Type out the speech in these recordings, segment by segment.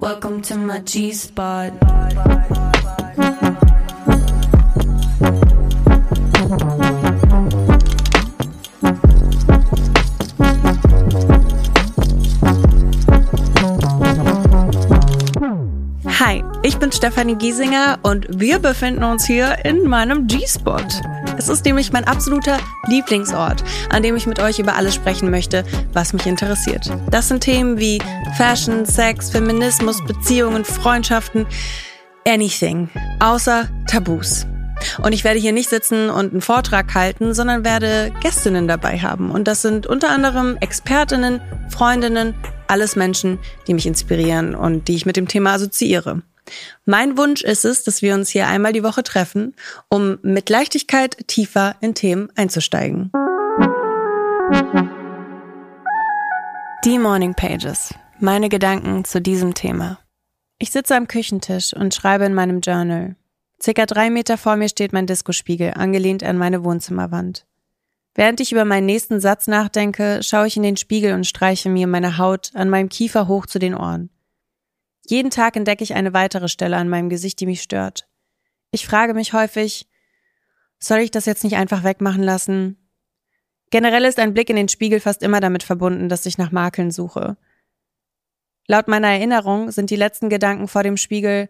Welcome to my G spot. Hi, ich bin Stefanie Giesinger und wir befinden uns hier in meinem G-Spot. Es ist nämlich mein absoluter Lieblingsort, an dem ich mit euch über alles sprechen möchte, was mich interessiert. Das sind Themen wie Fashion, Sex, Feminismus, Beziehungen, Freundschaften, anything, außer Tabus. Und ich werde hier nicht sitzen und einen Vortrag halten, sondern werde Gästinnen dabei haben. Und das sind unter anderem Expertinnen, Freundinnen, alles Menschen, die mich inspirieren und die ich mit dem Thema assoziiere. Mein Wunsch ist es, dass wir uns hier einmal die Woche treffen, um mit Leichtigkeit tiefer in Themen einzusteigen. Die Morning Pages. Meine Gedanken zu diesem Thema. Ich sitze am Küchentisch und schreibe in meinem Journal. Circa drei Meter vor mir steht mein Diskospiegel, angelehnt an meine Wohnzimmerwand. Während ich über meinen nächsten Satz nachdenke, schaue ich in den Spiegel und streiche mir meine Haut an meinem Kiefer hoch zu den Ohren. Jeden Tag entdecke ich eine weitere Stelle an meinem Gesicht, die mich stört. Ich frage mich häufig, soll ich das jetzt nicht einfach wegmachen lassen? Generell ist ein Blick in den Spiegel fast immer damit verbunden, dass ich nach Makeln suche. Laut meiner Erinnerung sind die letzten Gedanken vor dem Spiegel,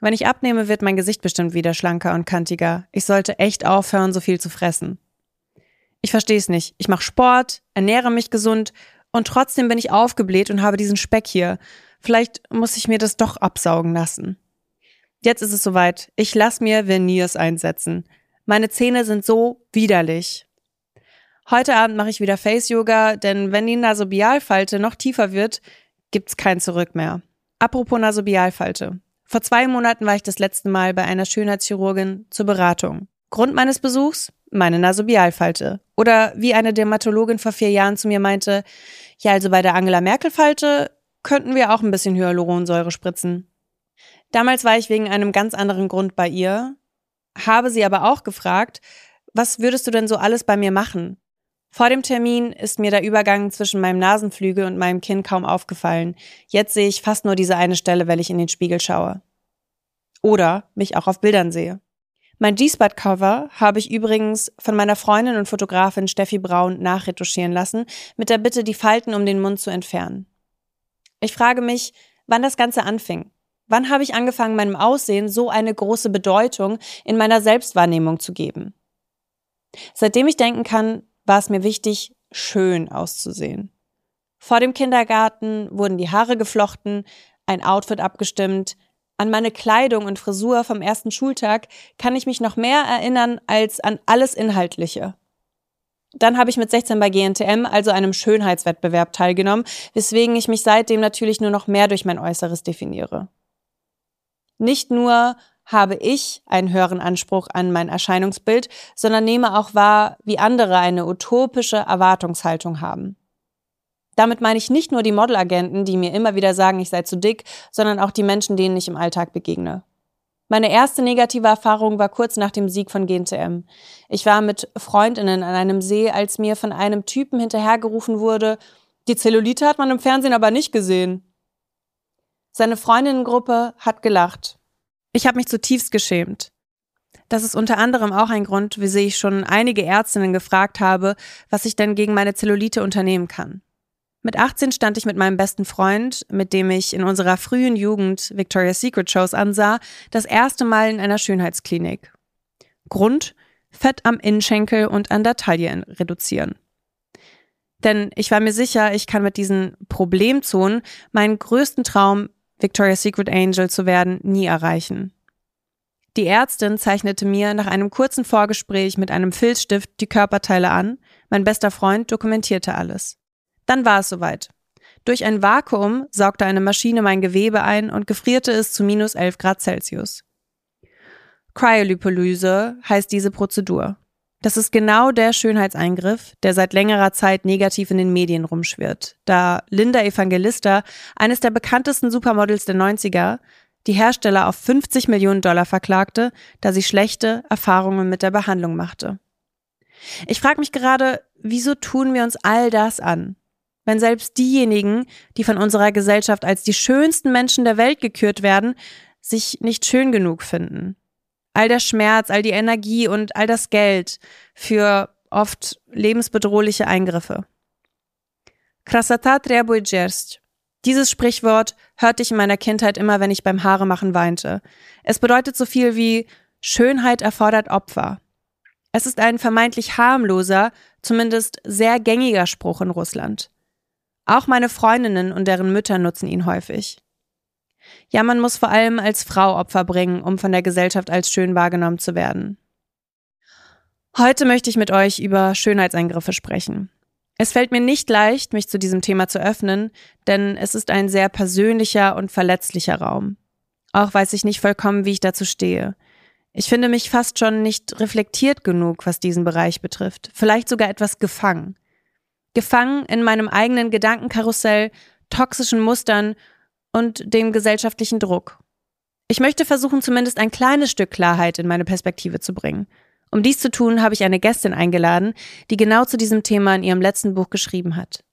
wenn ich abnehme, wird mein Gesicht bestimmt wieder schlanker und kantiger. Ich sollte echt aufhören, so viel zu fressen. Ich verstehe es nicht. Ich mache Sport, ernähre mich gesund und trotzdem bin ich aufgebläht und habe diesen Speck hier. Vielleicht muss ich mir das doch absaugen lassen. Jetzt ist es soweit. Ich lasse mir Veneers einsetzen. Meine Zähne sind so widerlich. Heute Abend mache ich wieder Face Yoga, denn wenn die Nasobialfalte noch tiefer wird, gibt's kein Zurück mehr. Apropos Nasobialfalte. Vor zwei Monaten war ich das letzte Mal bei einer Schönheitschirurgin zur Beratung. Grund meines Besuchs? Meine Nasobialfalte. Oder wie eine Dermatologin vor vier Jahren zu mir meinte, ja, also bei der Angela Merkel Falte könnten wir auch ein bisschen Hyaluronsäure spritzen. Damals war ich wegen einem ganz anderen Grund bei ihr, habe sie aber auch gefragt, was würdest du denn so alles bei mir machen? Vor dem Termin ist mir der Übergang zwischen meinem Nasenflügel und meinem Kinn kaum aufgefallen. Jetzt sehe ich fast nur diese eine Stelle, wenn ich in den Spiegel schaue. Oder mich auch auf Bildern sehe. Mein G-Spot-Cover habe ich übrigens von meiner Freundin und Fotografin Steffi Braun nachretuschieren lassen, mit der Bitte, die Falten um den Mund zu entfernen. Ich frage mich, wann das Ganze anfing. Wann habe ich angefangen, meinem Aussehen so eine große Bedeutung in meiner Selbstwahrnehmung zu geben? Seitdem ich denken kann, war es mir wichtig, schön auszusehen. Vor dem Kindergarten wurden die Haare geflochten, ein Outfit abgestimmt, an meine Kleidung und Frisur vom ersten Schultag kann ich mich noch mehr erinnern als an alles Inhaltliche. Dann habe ich mit 16 bei GNTM, also einem Schönheitswettbewerb, teilgenommen, weswegen ich mich seitdem natürlich nur noch mehr durch mein Äußeres definiere. Nicht nur habe ich einen höheren Anspruch an mein Erscheinungsbild, sondern nehme auch wahr, wie andere eine utopische Erwartungshaltung haben. Damit meine ich nicht nur die Modelagenten, die mir immer wieder sagen, ich sei zu dick, sondern auch die Menschen, denen ich im Alltag begegne. Meine erste negative Erfahrung war kurz nach dem Sieg von GNTM. Ich war mit Freundinnen an einem See, als mir von einem Typen hinterhergerufen wurde, die Zellulite hat man im Fernsehen aber nicht gesehen. Seine Freundinnengruppe hat gelacht. Ich habe mich zutiefst geschämt. Das ist unter anderem auch ein Grund, wieso ich schon einige Ärztinnen gefragt habe, was ich denn gegen meine Zellulite unternehmen kann. Mit 18 stand ich mit meinem besten Freund, mit dem ich in unserer frühen Jugend Victoria's Secret Shows ansah, das erste Mal in einer Schönheitsklinik. Grund? Fett am Innenschenkel und an der Taille reduzieren. Denn ich war mir sicher, ich kann mit diesen Problemzonen meinen größten Traum, Victoria's Secret Angel zu werden, nie erreichen. Die Ärztin zeichnete mir nach einem kurzen Vorgespräch mit einem Filzstift die Körperteile an, mein bester Freund dokumentierte alles. Dann war es soweit. Durch ein Vakuum saugte eine Maschine mein Gewebe ein und gefrierte es zu minus 11 Grad Celsius. Cryolipolyse heißt diese Prozedur. Das ist genau der Schönheitseingriff, der seit längerer Zeit negativ in den Medien rumschwirrt, da Linda Evangelista, eines der bekanntesten Supermodels der 90er, die Hersteller auf 50 Millionen Dollar verklagte, da sie schlechte Erfahrungen mit der Behandlung machte. Ich frage mich gerade, wieso tun wir uns all das an? wenn selbst diejenigen, die von unserer Gesellschaft als die schönsten Menschen der Welt gekürt werden, sich nicht schön genug finden. All der Schmerz, all die Energie und all das Geld für oft lebensbedrohliche Eingriffe. Krasata trebujerst. Dieses Sprichwort hörte ich in meiner Kindheit immer, wenn ich beim Haaremachen weinte. Es bedeutet so viel wie Schönheit erfordert Opfer. Es ist ein vermeintlich harmloser, zumindest sehr gängiger Spruch in Russland. Auch meine Freundinnen und deren Mütter nutzen ihn häufig. Ja, man muss vor allem als Frau Opfer bringen, um von der Gesellschaft als schön wahrgenommen zu werden. Heute möchte ich mit euch über Schönheitseingriffe sprechen. Es fällt mir nicht leicht, mich zu diesem Thema zu öffnen, denn es ist ein sehr persönlicher und verletzlicher Raum. Auch weiß ich nicht vollkommen, wie ich dazu stehe. Ich finde mich fast schon nicht reflektiert genug, was diesen Bereich betrifft. Vielleicht sogar etwas gefangen. Gefangen in meinem eigenen Gedankenkarussell, toxischen Mustern und dem gesellschaftlichen Druck. Ich möchte versuchen, zumindest ein kleines Stück Klarheit in meine Perspektive zu bringen. Um dies zu tun, habe ich eine Gästin eingeladen, die genau zu diesem Thema in ihrem letzten Buch geschrieben hat.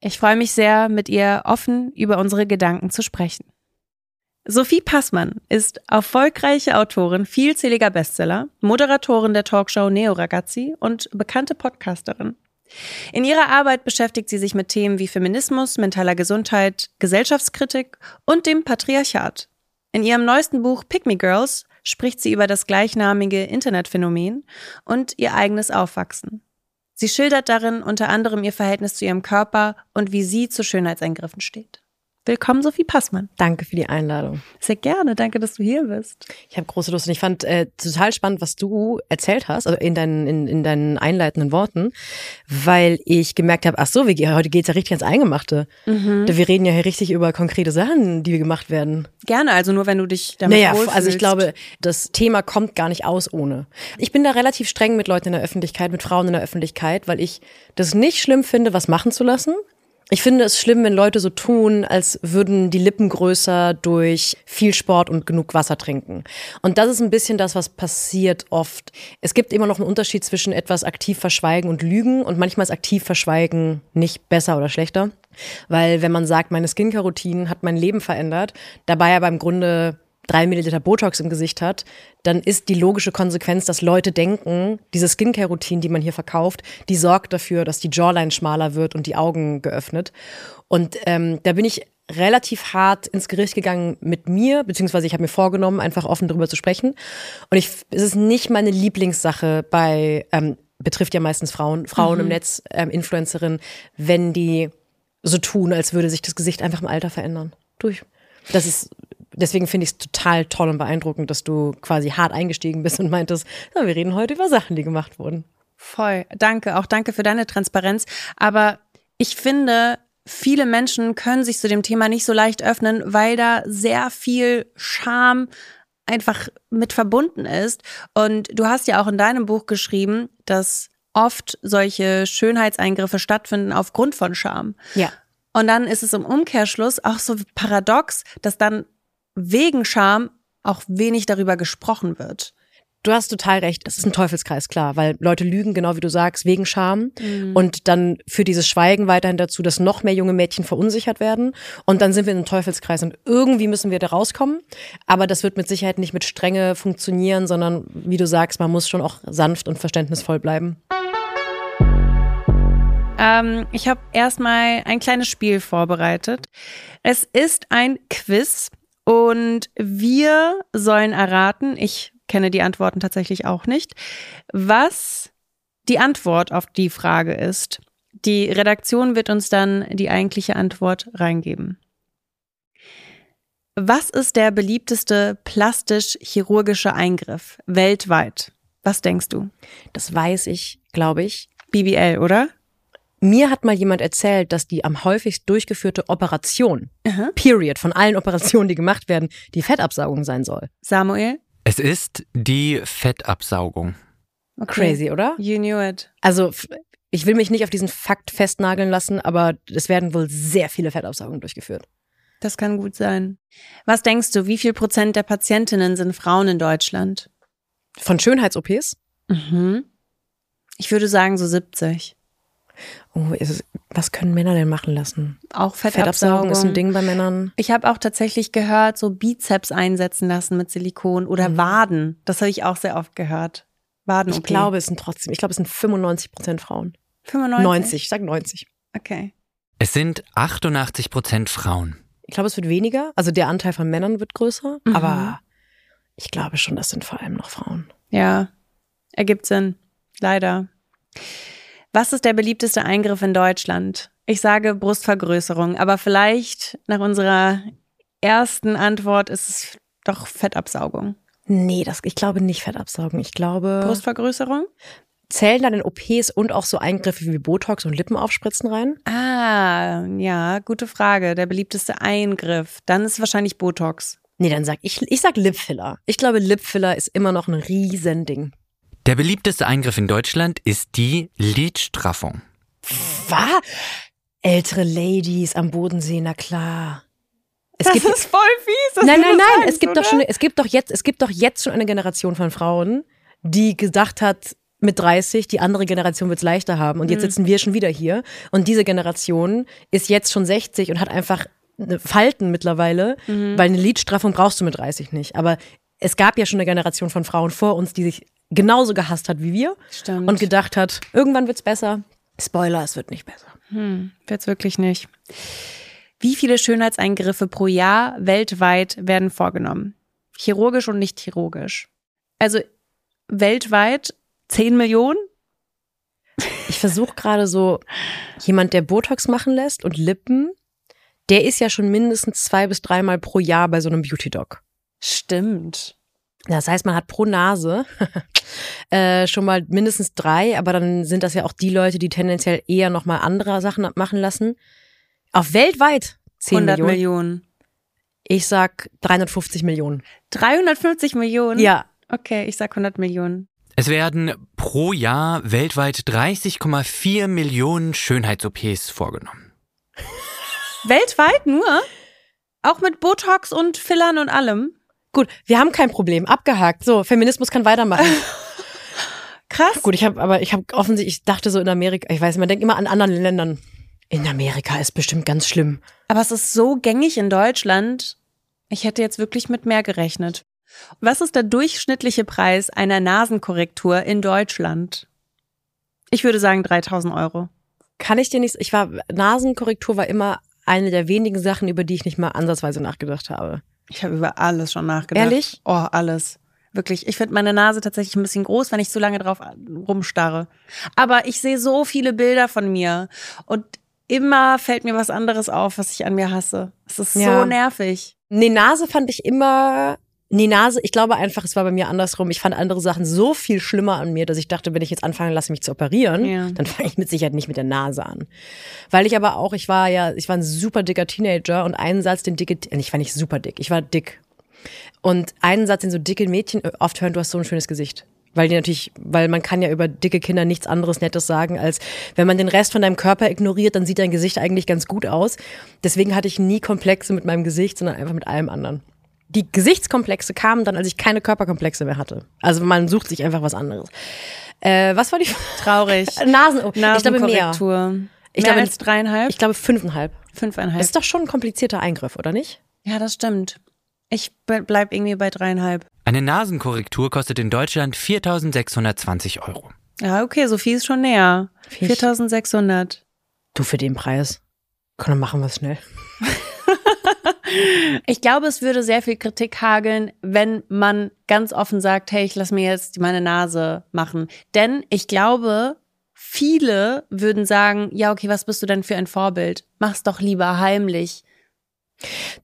Ich freue mich sehr, mit ihr offen über unsere Gedanken zu sprechen. Sophie Passmann ist erfolgreiche Autorin vielzähliger Bestseller, Moderatorin der Talkshow Neo Ragazzi und bekannte Podcasterin. In ihrer Arbeit beschäftigt sie sich mit Themen wie Feminismus, mentaler Gesundheit, Gesellschaftskritik und dem Patriarchat. In ihrem neuesten Buch Pick Me Girls spricht sie über das gleichnamige Internetphänomen und ihr eigenes Aufwachsen. Sie schildert darin unter anderem ihr Verhältnis zu ihrem Körper und wie sie zu Schönheitseingriffen steht. Willkommen, Sophie Passmann. Danke für die Einladung. Sehr gerne. Danke, dass du hier bist. Ich habe große Lust und ich fand äh, total spannend, was du erzählt hast, also in deinen, in, in deinen einleitenden Worten, weil ich gemerkt habe, ach so, wir, heute geht's ja richtig ans Eingemachte. Mhm. Wir reden ja hier richtig über konkrete Sachen, die gemacht werden. Gerne, also nur wenn du dich damit naja, wohlfühlst. also ich glaube, das Thema kommt gar nicht aus ohne. Ich bin da relativ streng mit Leuten in der Öffentlichkeit, mit Frauen in der Öffentlichkeit, weil ich das nicht schlimm finde, was machen zu lassen. Ich finde es schlimm, wenn Leute so tun, als würden die Lippen größer durch viel Sport und genug Wasser trinken. Und das ist ein bisschen das, was passiert oft. Es gibt immer noch einen Unterschied zwischen etwas aktiv verschweigen und lügen und manchmal ist aktiv verschweigen nicht besser oder schlechter. Weil wenn man sagt, meine Skincare-Routine hat mein Leben verändert, dabei aber im Grunde drei Milliliter Botox im Gesicht hat, dann ist die logische Konsequenz, dass Leute denken, diese Skincare-Routine, die man hier verkauft, die sorgt dafür, dass die Jawline schmaler wird und die Augen geöffnet. Und ähm, da bin ich relativ hart ins Gericht gegangen mit mir, beziehungsweise ich habe mir vorgenommen, einfach offen darüber zu sprechen. Und ich, es ist nicht meine Lieblingssache bei, ähm, betrifft ja meistens Frauen, Frauen mhm. im Netz, ähm, Influencerinnen, wenn die so tun, als würde sich das Gesicht einfach im Alter verändern. Durch. Das ist deswegen finde ich es total toll und beeindruckend, dass du quasi hart eingestiegen bist und meintest, ja, wir reden heute über Sachen, die gemacht wurden. Voll. Danke. Auch danke für deine Transparenz. Aber ich finde, viele Menschen können sich zu dem Thema nicht so leicht öffnen, weil da sehr viel Scham einfach mit verbunden ist. Und du hast ja auch in deinem Buch geschrieben, dass oft solche Schönheitseingriffe stattfinden aufgrund von Scham. Ja. Und dann ist es im Umkehrschluss auch so paradox, dass dann wegen Scham auch wenig darüber gesprochen wird. Du hast total recht. Es ist ein Teufelskreis, klar, weil Leute lügen, genau wie du sagst, wegen Scham. Mhm. Und dann führt dieses Schweigen weiterhin dazu, dass noch mehr junge Mädchen verunsichert werden. Und dann sind wir in einem Teufelskreis und irgendwie müssen wir da rauskommen. Aber das wird mit Sicherheit nicht mit Strenge funktionieren, sondern wie du sagst, man muss schon auch sanft und verständnisvoll bleiben. Ähm, ich habe erstmal ein kleines Spiel vorbereitet. Es ist ein Quiz und wir sollen erraten, ich kenne die Antworten tatsächlich auch nicht, was die Antwort auf die Frage ist. Die Redaktion wird uns dann die eigentliche Antwort reingeben. Was ist der beliebteste plastisch-chirurgische Eingriff weltweit? Was denkst du? Das weiß ich, glaube ich. BBL, oder? Mir hat mal jemand erzählt, dass die am häufigst durchgeführte Operation, Aha. Period, von allen Operationen, die gemacht werden, die Fettabsaugung sein soll. Samuel? Es ist die Fettabsaugung. Okay. Crazy, oder? You knew it. Also, ich will mich nicht auf diesen Fakt festnageln lassen, aber es werden wohl sehr viele Fettabsaugungen durchgeführt. Das kann gut sein. Was denkst du, wie viel Prozent der Patientinnen sind Frauen in Deutschland? Von Schönheits-OPs? Mhm. Ich würde sagen so 70. Oh, ist es, was können Männer denn machen lassen? Auch Fettabsaugen Fettabsaugung. ist ein Ding bei Männern. Ich habe auch tatsächlich gehört, so Bizeps einsetzen lassen mit Silikon oder Waden. Das habe ich auch sehr oft gehört. Waden. Ich glaube, es sind trotzdem, ich glaube, es sind 95 Prozent Frauen. 95. 90, ich sag 90. Okay. Es sind 88 Prozent Frauen. Ich glaube, es wird weniger. Also der Anteil von Männern wird größer. Mhm. Aber ich glaube schon, das sind vor allem noch Frauen. Ja, ergibt Sinn. Leider. Was ist der beliebteste Eingriff in Deutschland? Ich sage Brustvergrößerung, aber vielleicht nach unserer ersten Antwort ist es doch Fettabsaugung. Nee, das, ich glaube nicht Fettabsaugen. Ich glaube, Brustvergrößerung? zählen dann in OPs und auch so Eingriffe wie Botox und Lippenaufspritzen rein? Ah, ja, gute Frage. Der beliebteste Eingriff. Dann ist wahrscheinlich Botox. Nee, dann sag ich, ich sag Lipfiller. Ich glaube, Lipfiller ist immer noch ein Riesending. Der beliebteste Eingriff in Deutschland ist die Lidstraffung. Was? Ältere Ladies am Bodensee, na klar. Es gibt, ist voll fies. dass nein, nein, das nein, sagst, es gibt doch schon, es gibt doch jetzt, es gibt doch jetzt schon eine Generation von Frauen, die gedacht hat, mit 30, die andere Generation wird es leichter haben. Und jetzt sitzen wir schon wieder hier. Und diese Generation ist jetzt schon 60 und hat einfach Falten mittlerweile, weil eine Lidstraffung brauchst du mit 30 nicht. Aber es gab ja schon eine Generation von Frauen vor uns, die sich genauso gehasst hat wie wir Stimmt. und gedacht hat, irgendwann wird's besser. Spoiler, es wird nicht besser. Wird's wirklich nicht. Wie viele Schönheitseingriffe pro Jahr weltweit werden vorgenommen? Chirurgisch und nicht chirurgisch. Also weltweit 10 Millionen? Ich versuche gerade so, jemand, der Botox machen lässt und Lippen, der ist ja schon mindestens zwei bis dreimal pro Jahr bei so einem Beauty-Doc. Stimmt. Das heißt, man hat pro Nase äh, schon mal mindestens drei, aber dann sind das ja auch die Leute, die tendenziell eher nochmal andere Sachen machen lassen. Auf weltweit 10 100 Millionen. Millionen. Ich sag 350 Millionen. 350 Millionen? Ja. Okay, ich sag 100 Millionen. Es werden pro Jahr weltweit 30,4 Millionen Schönheits-OPs vorgenommen. Weltweit nur? Auch mit Botox und Fillern und allem? Gut, wir haben kein Problem. Abgehakt. So, Feminismus kann weitermachen. Krass. Gut, ich habe aber ich habe offensichtlich, ich dachte so in Amerika, ich weiß, man denkt immer an anderen Ländern. In Amerika ist bestimmt ganz schlimm. Aber es ist so gängig in Deutschland. Ich hätte jetzt wirklich mit mehr gerechnet. Was ist der durchschnittliche Preis einer Nasenkorrektur in Deutschland? Ich würde sagen 3000 Euro. Kann ich dir nicht, ich war, Nasenkorrektur war immer eine der wenigen Sachen, über die ich nicht mal ansatzweise nachgedacht habe. Ich habe über alles schon nachgedacht. Ehrlich? Oh, alles. Wirklich. Ich finde meine Nase tatsächlich ein bisschen groß, wenn ich zu lange drauf rumstarre. Aber ich sehe so viele Bilder von mir und immer fällt mir was anderes auf, was ich an mir hasse. Es ist Ja. so nervig. Nee, Nase fand ich immer, nee, Nase, ich glaube einfach, es war bei mir andersrum. Ich fand andere Sachen so viel schlimmer an mir, dass ich dachte, wenn ich jetzt anfange, lasse mich zu operieren, Ja. dann fange ich mit Sicherheit nicht mit der Nase an. Weil ich aber auch, ich war ja, ich war ein super dicker Teenager und einen Satz, den dicke, ich war nicht super dick, ich war dick. Und einen Satz, den so dicke Mädchen oft hören, du hast so ein schönes Gesicht. Weil die natürlich, weil man kann ja über dicke Kinder nichts anderes Nettes sagen, als wenn man den Rest von deinem Körper ignoriert, dann sieht dein Gesicht eigentlich ganz gut aus. Deswegen hatte ich nie Komplexe mit meinem Gesicht, sondern einfach mit allem anderen. Die Gesichtskomplexe kamen dann, als ich keine Körperkomplexe mehr hatte. Also man sucht sich einfach was anderes. Äh, was war die Traurig. Nasen? Ich glaube mehr. Ich Mehr glaube, als dreieinhalb? Ich glaube fünfeinhalb. Fünfeinhalb. Das ist doch schon ein komplizierter Eingriff, oder nicht? ja, das stimmt. Ich bleib irgendwie bei dreieinhalb. Eine Nasenkorrektur kostet in Deutschland 4.620 Euro. Ja, okay, so viel ist schon näher. Find ich- 4600. Du für den Preis. Komm, dann machen wir es schnell. Ich glaube, es würde sehr viel Kritik hageln, wenn man ganz offen sagt, hey, ich lass mir jetzt meine Nase machen. Denn ich glaube, viele würden sagen, ja, okay, was bist du denn für ein Vorbild? Mach's doch lieber heimlich.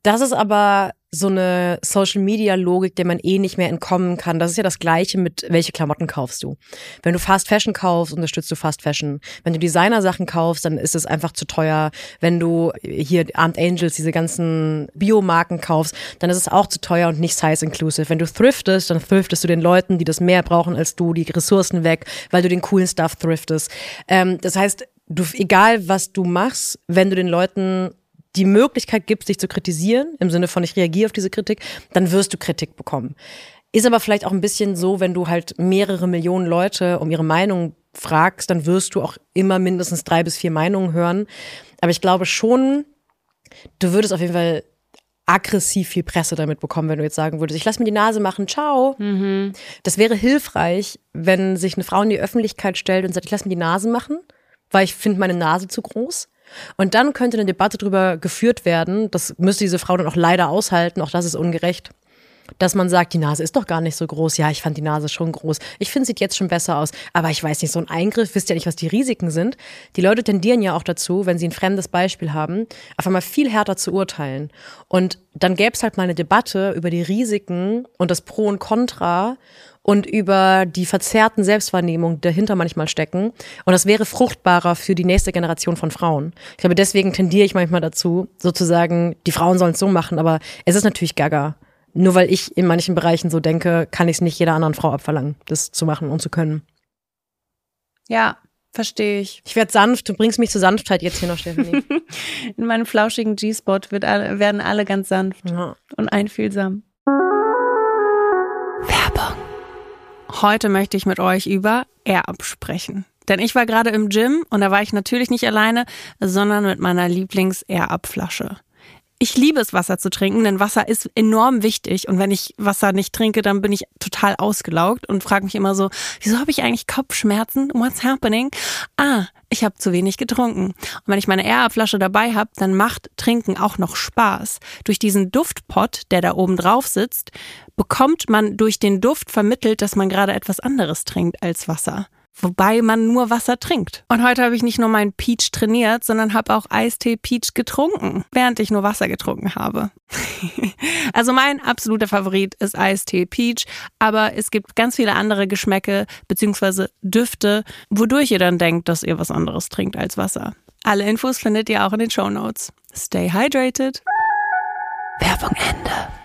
Das ist aber so eine Social-Media-Logik, der man eh nicht mehr entkommen kann. Das ist ja das Gleiche mit, welche Klamotten kaufst du. Wenn du Fast Fashion kaufst, unterstützt du Fast Fashion. Wenn du Designer-Sachen kaufst, dann ist es einfach zu teuer. Wenn du hier Armed Angels, diese ganzen Biomarken kaufst, dann ist es auch zu teuer und nicht size-inclusive. Wenn du thriftest, dann thriftest du den Leuten, die das mehr brauchen als du, die Ressourcen weg, weil du den coolen Stuff thriftest. Ähm, das heißt, du, egal was du machst, wenn du den Leuten die Möglichkeit gibst, dich zu kritisieren, im Sinne von ich reagiere auf diese Kritik, dann wirst du Kritik bekommen. Ist aber vielleicht auch ein bisschen so, wenn du halt mehrere Millionen Leute um ihre Meinung fragst, dann wirst du auch immer mindestens drei bis vier Meinungen hören. Aber ich glaube schon, du würdest auf jeden Fall aggressiv viel Presse damit bekommen, wenn du jetzt sagen würdest, ich lass mir die Nase machen, ciao. Mhm. Das wäre hilfreich, wenn sich eine Frau in die Öffentlichkeit stellt und sagt, ich lass mir die Nase machen, weil ich finde meine Nase zu groß. Und dann könnte eine Debatte darüber geführt werden, das müsste diese Frau dann auch leider aushalten, auch das ist ungerecht, dass man sagt, die Nase ist doch gar nicht so groß. Ja, ich fand die Nase schon groß. Ich finde, sieht jetzt schon besser aus. Aber ich weiß nicht, so ein Eingriff, wisst ja nicht, was die Risiken sind. Die Leute tendieren ja auch dazu, wenn sie ein fremdes Beispiel haben, auf einmal viel härter zu urteilen. Und dann gäbe es halt mal eine Debatte über die Risiken und das Pro und Contra und über die verzerrten Selbstwahrnehmungen, die dahinter manchmal stecken. Und das wäre fruchtbarer für die nächste Generation von Frauen. Ich glaube, deswegen tendiere ich manchmal dazu, sozusagen, die Frauen sollen es so machen, aber es ist natürlich gaga nur weil ich in manchen Bereichen so denke, kann ich es nicht jeder anderen Frau abverlangen, das zu machen und zu können. Ja, verstehe ich. Ich werde sanft, du bringst mich zur Sanftheit jetzt hier noch, Stephanie. in meinem flauschigen G-Spot werden alle ganz sanft ja. und einfühlsam. Werbung. Heute möchte ich mit euch über Air sprechen. Denn ich war gerade im Gym und da war ich natürlich nicht alleine, sondern mit meiner Lieblings-Air-Up-Flasche. Ich liebe es, Wasser zu trinken, denn Wasser ist enorm wichtig. Und wenn ich Wasser nicht trinke, dann bin ich total ausgelaugt und frage mich immer so, wieso habe ich eigentlich Kopfschmerzen? What's happening? Ah, ich habe zu wenig getrunken. Und wenn ich meine Air-Flasche dabei habe, dann macht Trinken auch noch Spaß. Durch diesen Duftpot, der da oben drauf sitzt, bekommt man durch den Duft vermittelt, dass man gerade etwas anderes trinkt als Wasser wobei man nur Wasser trinkt. Und heute habe ich nicht nur meinen Peach trainiert, sondern habe auch Eistee Peach getrunken, während ich nur Wasser getrunken habe. also mein absoluter Favorit ist Eistee Peach, aber es gibt ganz viele andere Geschmäcke bzw. Düfte, wodurch ihr dann denkt, dass ihr was anderes trinkt als Wasser. Alle Infos findet ihr auch in den Show Notes. Stay hydrated. Werbung Ende.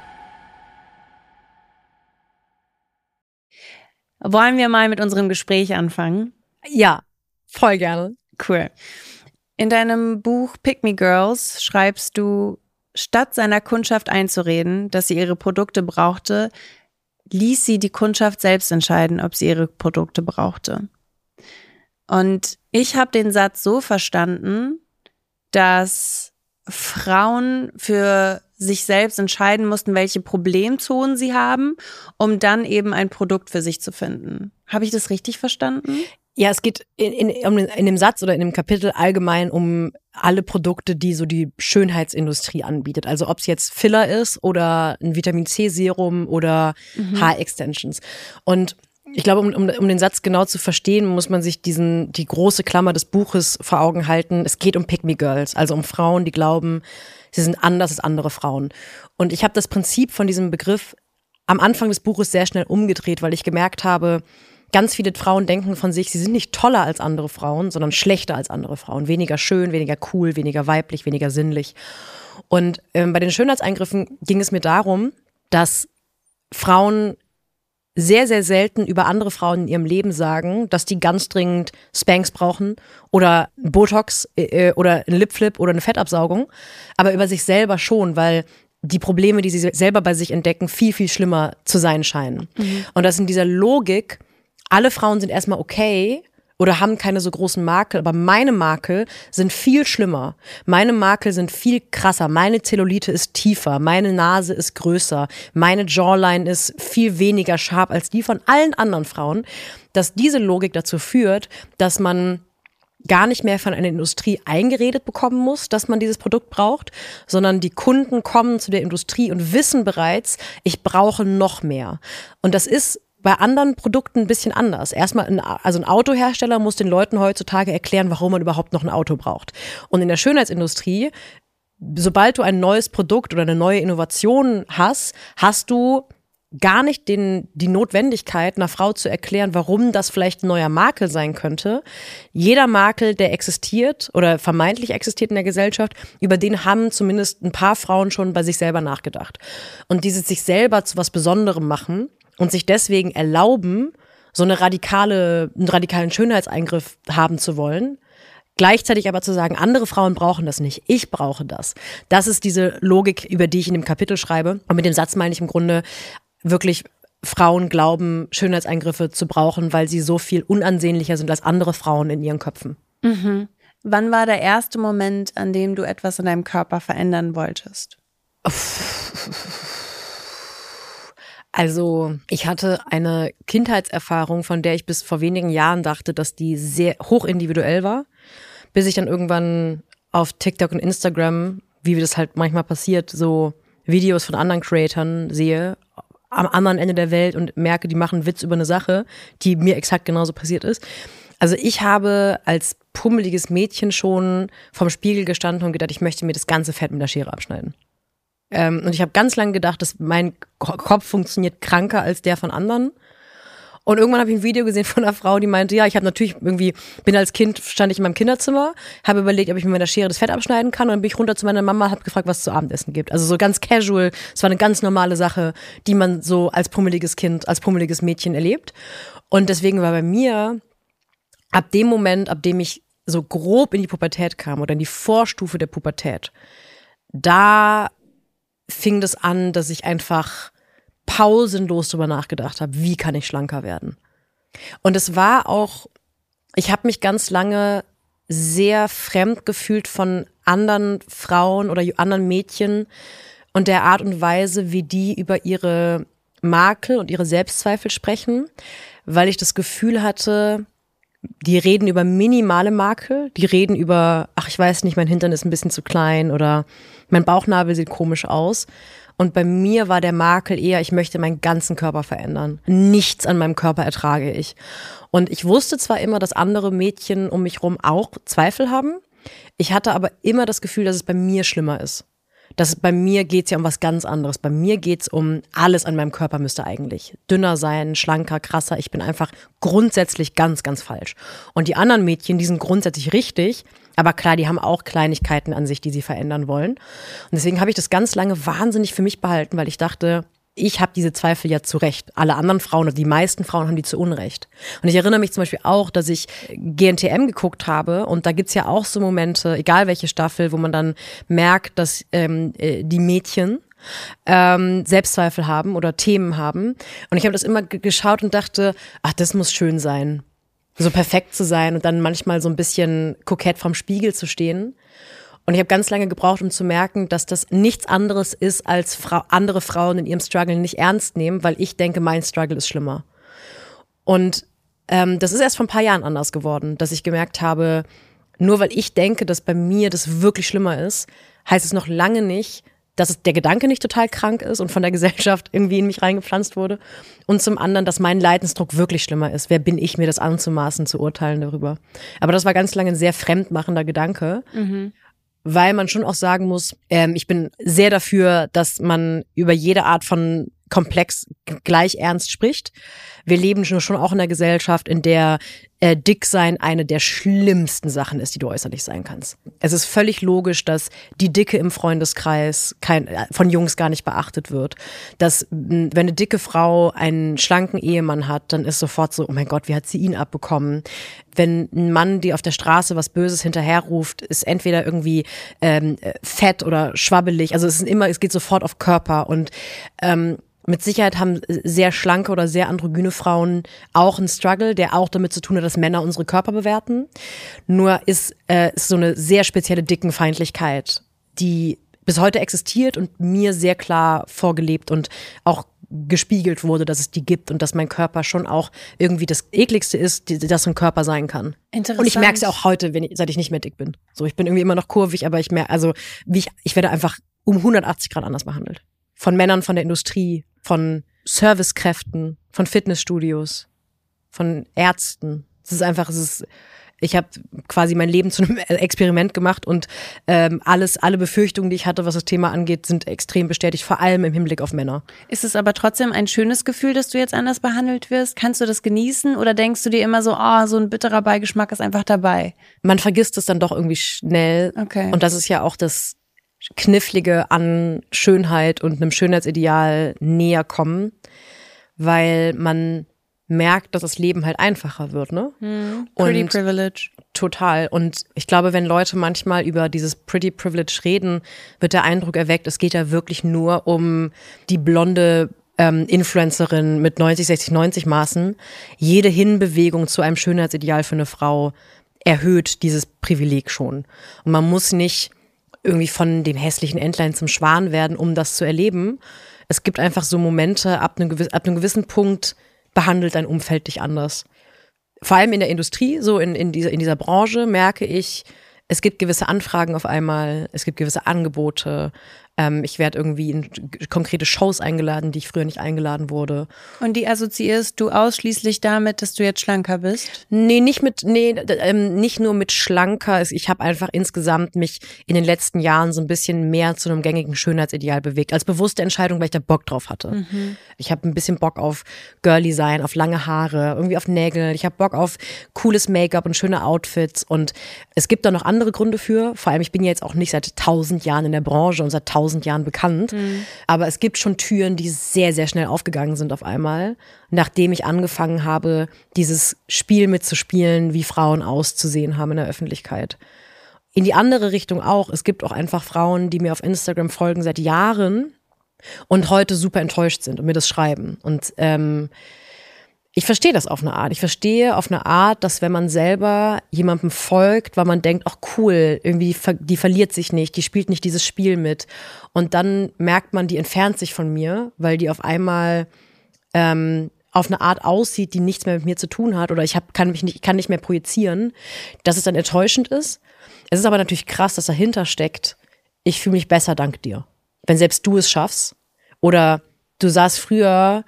Wollen wir mal mit unserem Gespräch anfangen? Ja, voll gerne. Cool. In deinem Buch Pick Me Girls schreibst du, statt seiner Kundschaft einzureden, dass sie ihre Produkte brauchte, ließ sie die Kundschaft selbst entscheiden, ob sie ihre Produkte brauchte. Und ich habe den Satz so verstanden, dass Frauen für sich selbst entscheiden mussten, welche Problemzonen sie haben, um dann eben ein Produkt für sich zu finden. Habe ich das richtig verstanden? Ja, es geht in, in, in dem Satz oder in dem Kapitel allgemein um alle Produkte, die so die Schönheitsindustrie anbietet. Also ob es jetzt Filler ist oder ein Vitamin C Serum oder mhm. Haarextensions. Und ich glaube, um, um, um den Satz genau zu verstehen, muss man sich diesen, die große Klammer des Buches vor Augen halten. Es geht um Pick Me Girls, also um Frauen, die glauben, sie sind anders als andere Frauen. Und ich habe das Prinzip von diesem Begriff am Anfang des Buches sehr schnell umgedreht, weil ich gemerkt habe, ganz viele Frauen denken von sich, sie sind nicht toller als andere Frauen, sondern schlechter als andere Frauen. Weniger schön, weniger cool, weniger weiblich, weniger sinnlich. Und ähm, bei den Schönheitseingriffen ging es mir darum, dass Frauen sehr, sehr selten über andere Frauen in ihrem Leben sagen, dass die ganz dringend Spanks brauchen oder Botox äh, oder ein Lipflip oder eine Fettabsaugung, aber über sich selber schon, weil die Probleme, die sie selber bei sich entdecken, viel, viel schlimmer zu sein scheinen. Mhm. Und das in dieser Logik, alle Frauen sind erstmal okay oder haben keine so großen Makel, aber meine Makel sind viel schlimmer. Meine Makel sind viel krasser. Meine Zellulite ist tiefer, meine Nase ist größer, meine Jawline ist viel weniger scharf als die von allen anderen Frauen, dass diese Logik dazu führt, dass man gar nicht mehr von einer Industrie eingeredet bekommen muss, dass man dieses Produkt braucht, sondern die Kunden kommen zu der Industrie und wissen bereits, ich brauche noch mehr. Und das ist bei anderen Produkten ein bisschen anders. Erstmal, ein, also ein Autohersteller muss den Leuten heutzutage erklären, warum man überhaupt noch ein Auto braucht. Und in der Schönheitsindustrie, sobald du ein neues Produkt oder eine neue Innovation hast, hast du gar nicht den, die Notwendigkeit, einer Frau zu erklären, warum das vielleicht ein neuer Makel sein könnte. Jeder Makel, der existiert oder vermeintlich existiert in der Gesellschaft, über den haben zumindest ein paar Frauen schon bei sich selber nachgedacht. Und dieses sich selber zu was Besonderem machen, und sich deswegen erlauben, so eine radikale, einen radikalen Schönheitseingriff haben zu wollen, gleichzeitig aber zu sagen, andere Frauen brauchen das nicht, ich brauche das. Das ist diese Logik, über die ich in dem Kapitel schreibe. Und mit dem Satz meine ich im Grunde wirklich Frauen glauben, Schönheitseingriffe zu brauchen, weil sie so viel unansehnlicher sind als andere Frauen in ihren Köpfen. Mhm. Wann war der erste Moment, an dem du etwas in deinem Körper verändern wolltest? Also, ich hatte eine Kindheitserfahrung, von der ich bis vor wenigen Jahren dachte, dass die sehr hoch individuell war, bis ich dann irgendwann auf TikTok und Instagram, wie das halt manchmal passiert, so Videos von anderen Creatoren sehe, am anderen Ende der Welt und merke, die machen Witz über eine Sache, die mir exakt genauso passiert ist. Also ich habe als pummeliges Mädchen schon vom Spiegel gestanden und gedacht, ich möchte mir das ganze Fett mit der Schere abschneiden. Ähm, und ich habe ganz lange gedacht, dass mein Kopf funktioniert kranker als der von anderen. Und irgendwann habe ich ein Video gesehen von einer Frau, die meinte, ja, ich habe natürlich irgendwie, bin als Kind, stand ich in meinem Kinderzimmer, habe überlegt, ob ich mit meiner Schere das Fett abschneiden kann und dann bin ich runter zu meiner Mama, habe gefragt, was es zu Abendessen gibt. Also so ganz casual, es war eine ganz normale Sache, die man so als pummeliges Kind, als pummeliges Mädchen erlebt. Und deswegen war bei mir ab dem Moment, ab dem ich so grob in die Pubertät kam oder in die Vorstufe der Pubertät, da fing das an, dass ich einfach pausenlos drüber nachgedacht habe, wie kann ich schlanker werden. Und es war auch, ich habe mich ganz lange sehr fremd gefühlt von anderen Frauen oder anderen Mädchen und der Art und Weise, wie die über ihre Makel und ihre Selbstzweifel sprechen, weil ich das Gefühl hatte, die reden über minimale Makel, die reden über, ach, ich weiß nicht, mein Hintern ist ein bisschen zu klein oder mein Bauchnabel sieht komisch aus. Und bei mir war der Makel eher, ich möchte meinen ganzen Körper verändern. Nichts an meinem Körper ertrage ich. Und ich wusste zwar immer, dass andere Mädchen um mich rum auch Zweifel haben. Ich hatte aber immer das Gefühl, dass es bei mir schlimmer ist dass bei mir geht's ja um was ganz anderes. Bei mir geht's um alles an meinem Körper müsste eigentlich dünner sein, schlanker, krasser. Ich bin einfach grundsätzlich ganz, ganz falsch. Und die anderen Mädchen, die sind grundsätzlich richtig, aber klar, die haben auch Kleinigkeiten an sich, die sie verändern wollen. Und deswegen habe ich das ganz lange wahnsinnig für mich behalten, weil ich dachte, ich habe diese Zweifel ja zu Recht. Alle anderen Frauen oder die meisten Frauen haben die zu Unrecht. Und ich erinnere mich zum Beispiel auch, dass ich GNTM geguckt habe und da gibt's ja auch so Momente, egal welche Staffel, wo man dann merkt, dass ähm, äh, die Mädchen ähm, Selbstzweifel haben oder Themen haben. Und ich habe das immer geschaut und dachte, ach, das muss schön sein. So perfekt zu sein und dann manchmal so ein bisschen kokett vom Spiegel zu stehen. Und ich habe ganz lange gebraucht, um zu merken, dass das nichts anderes ist, als Fra andere Frauen in ihrem Struggle nicht ernst nehmen, weil ich denke, mein Struggle ist schlimmer. Und ähm, das ist erst vor ein paar Jahren anders geworden, dass ich gemerkt habe, nur weil ich denke, dass bei mir das wirklich schlimmer ist, heißt es noch lange nicht, dass der Gedanke nicht total krank ist und von der Gesellschaft irgendwie in mich reingepflanzt wurde. Und zum anderen, dass mein Leidensdruck wirklich schlimmer ist. Wer bin ich, mir das anzumaßen, zu urteilen darüber? Aber das war ganz lange ein sehr fremdmachender Gedanke. Mhm weil man schon auch sagen muss, ähm, ich bin sehr dafür, dass man über jede Art von Komplex gleich ernst spricht. Wir leben schon auch in einer Gesellschaft, in der äh, Dicksein eine der schlimmsten Sachen ist, die du äußerlich sein kannst. Es ist völlig logisch, dass die Dicke im Freundeskreis kein, äh, von Jungs gar nicht beachtet wird. Dass, wenn eine dicke Frau einen schlanken Ehemann hat, dann ist sofort so, oh mein Gott, wie hat sie ihn abbekommen? Wenn ein Mann dir auf der Straße was Böses hinterherruft, ist entweder irgendwie ähm, fett oder schwabbelig. Also es ist immer, es geht sofort auf Körper und ähm, mit Sicherheit haben sehr schlanke oder sehr androgyne Frauen auch einen Struggle, der auch damit zu tun hat, dass Männer unsere Körper bewerten. Nur ist, äh, ist so eine sehr spezielle Dickenfeindlichkeit, die bis heute existiert und mir sehr klar vorgelebt und auch gespiegelt wurde, dass es die gibt und dass mein Körper schon auch irgendwie das ekligste ist, das ein Körper sein kann. Interessant. Und ich merke es ja auch heute, ich, seit ich nicht mehr dick bin. So, ich bin irgendwie immer noch kurvig, aber ich merke, also wie ich, ich werde einfach um 180 Grad anders behandelt. Von Männern, von der Industrie, von Servicekräften, von Fitnessstudios, von Ärzten. Es ist einfach, es ist, ich habe quasi mein Leben zu einem Experiment gemacht und ähm, alles, alle Befürchtungen, die ich hatte, was das Thema angeht, sind extrem bestätigt, vor allem im Hinblick auf Männer. Ist es aber trotzdem ein schönes Gefühl, dass du jetzt anders behandelt wirst? Kannst du das genießen oder denkst du dir immer so, oh, so ein bitterer Beigeschmack ist einfach dabei? Man vergisst es dann doch irgendwie schnell. Okay. Und das ist ja auch das, Knifflige an Schönheit und einem Schönheitsideal näher kommen, weil man merkt, dass das Leben halt einfacher wird, ne? Mm, pretty und Privilege. Total. Und ich glaube, wenn Leute manchmal über dieses Pretty Privilege reden, wird der Eindruck erweckt, es geht ja wirklich nur um die blonde ähm, Influencerin mit 90, 60, 90 Maßen, jede Hinbewegung zu einem Schönheitsideal für eine Frau erhöht dieses Privileg schon. Und man muss nicht irgendwie von dem hässlichen Entlein zum Schwan werden, um das zu erleben. Es gibt einfach so Momente, ab einem, gewissen, ab einem gewissen Punkt behandelt dein Umfeld dich anders. Vor allem in der Industrie, so in, in, dieser, in dieser Branche merke ich, es gibt gewisse Anfragen auf einmal, es gibt gewisse Angebote, ähm, ich werde irgendwie in konkrete Shows eingeladen, die ich früher nicht eingeladen wurde. Und die assoziierst du ausschließlich damit, dass du jetzt schlanker bist? Nee, nicht mit, nee, ähm, nicht nur mit schlanker. Ich habe einfach insgesamt mich in den letzten Jahren so ein bisschen mehr zu einem gängigen Schönheitsideal bewegt. Als bewusste Entscheidung, weil ich da Bock drauf hatte. Mhm. Ich habe ein bisschen Bock auf Girly sein, auf lange Haare, irgendwie auf Nägel. Ich habe Bock auf cooles Make-up und schöne Outfits. Und es gibt da noch andere Gründe für. Vor allem, ich bin ja jetzt auch nicht seit tausend Jahren in der Branche und seit tausend tausend Jahren bekannt. Mhm. Aber es gibt schon Türen, die sehr, sehr schnell aufgegangen sind auf einmal, nachdem ich angefangen habe, dieses Spiel mitzuspielen, wie Frauen auszusehen haben in der Öffentlichkeit. In die andere Richtung auch. Es gibt auch einfach Frauen, die mir auf Instagram folgen seit Jahren und heute super enttäuscht sind und mir das schreiben. Und ähm, ich verstehe das auf eine Art. Ich verstehe auf eine Art, dass wenn man selber jemandem folgt, weil man denkt, ach cool, irgendwie die verliert sich nicht, die spielt nicht dieses Spiel mit. Und dann merkt man, die entfernt sich von mir, weil die auf einmal ähm, auf eine Art aussieht, die nichts mehr mit mir zu tun hat oder ich hab, kann mich nicht, kann nicht mehr projizieren, dass es dann enttäuschend ist. Es ist aber natürlich krass, dass dahinter steckt, ich fühle mich besser dank dir. Wenn selbst du es schaffst oder du sahst früher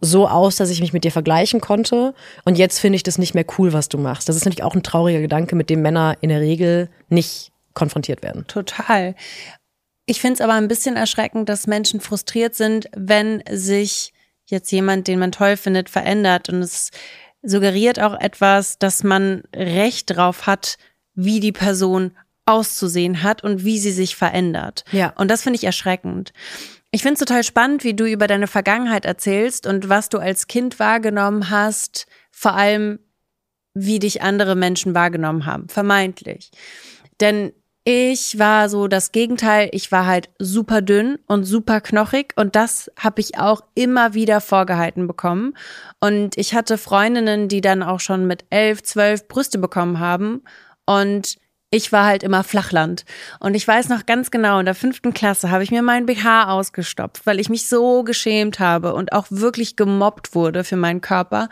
so aus, dass ich mich mit dir vergleichen konnte. Und jetzt finde ich das nicht mehr cool, was du machst. Das ist natürlich auch ein trauriger Gedanke, mit dem Männer in der Regel nicht konfrontiert werden. Total. Ich finde es aber ein bisschen erschreckend, dass Menschen frustriert sind, wenn sich jetzt jemand, den man toll findet, verändert. Und es suggeriert auch etwas, dass man Recht drauf hat, wie die Person auszusehen hat und wie sie sich verändert. Ja. Und das finde ich erschreckend. Ich finde es total spannend, wie du über deine Vergangenheit erzählst und was du als Kind wahrgenommen hast, vor allem wie dich andere Menschen wahrgenommen haben, vermeintlich. Denn ich war so das Gegenteil, ich war halt super dünn und super knochig und das habe ich auch immer wieder vorgehalten bekommen. Und ich hatte Freundinnen, die dann auch schon mit elf, zwölf Brüste bekommen haben und ich war halt immer Flachland. Und ich weiß noch ganz genau, in der fünften Klasse habe ich mir meinen BH ausgestopft, weil ich mich so geschämt habe und auch wirklich gemobbt wurde für meinen Körper.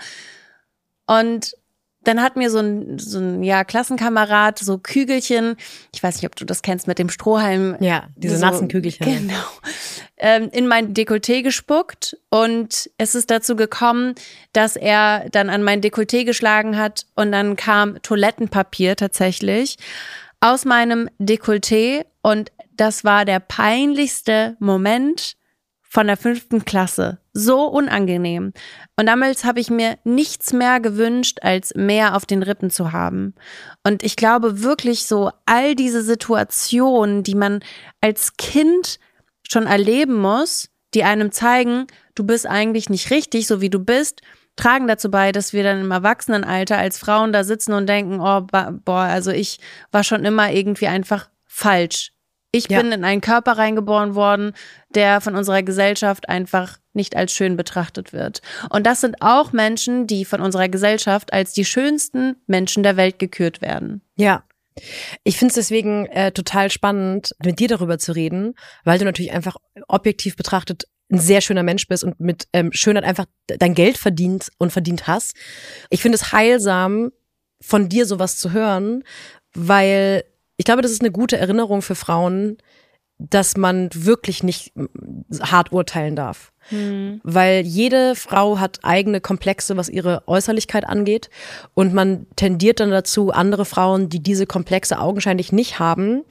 Und dann hat mir so ein, so ein ja, Klassenkamerad so Kügelchen, ich weiß nicht, ob du das kennst, mit dem Strohhalm. Ja, diese so, nassen Kügelchen. Genau. Ähm, in mein Dekolleté gespuckt und es ist dazu gekommen, dass er dann an mein Dekolleté geschlagen hat und dann kam Toilettenpapier tatsächlich aus meinem Dekolleté und das war der peinlichste Moment von der fünften Klasse. So unangenehm. Und damals habe ich mir nichts mehr gewünscht, als mehr auf den Rippen zu haben. Und ich glaube wirklich so, all diese Situationen, die man als Kind schon erleben muss, die einem zeigen, du bist eigentlich nicht richtig, so wie du bist, tragen dazu bei, dass wir dann im Erwachsenenalter als Frauen da sitzen und denken, oh, boah, also ich war schon immer irgendwie einfach falsch. Ich ja. bin in einen Körper reingeboren worden, der von unserer Gesellschaft einfach nicht als schön betrachtet wird. Und das sind auch Menschen, die von unserer Gesellschaft als die schönsten Menschen der Welt gekürt werden. Ja. Ich finde es deswegen äh, total spannend, mit dir darüber zu reden, weil du natürlich einfach objektiv betrachtet ein sehr schöner Mensch bist und mit ähm, Schönheit einfach dein Geld verdient und verdient hast. Ich finde es heilsam, von dir sowas zu hören, weil ich glaube, das ist eine gute Erinnerung für Frauen, dass man wirklich nicht hart urteilen darf. Mhm. Weil jede Frau hat eigene Komplexe, was ihre Äußerlichkeit angeht. Und man tendiert dann dazu, andere Frauen, die diese Komplexe augenscheinlich nicht haben,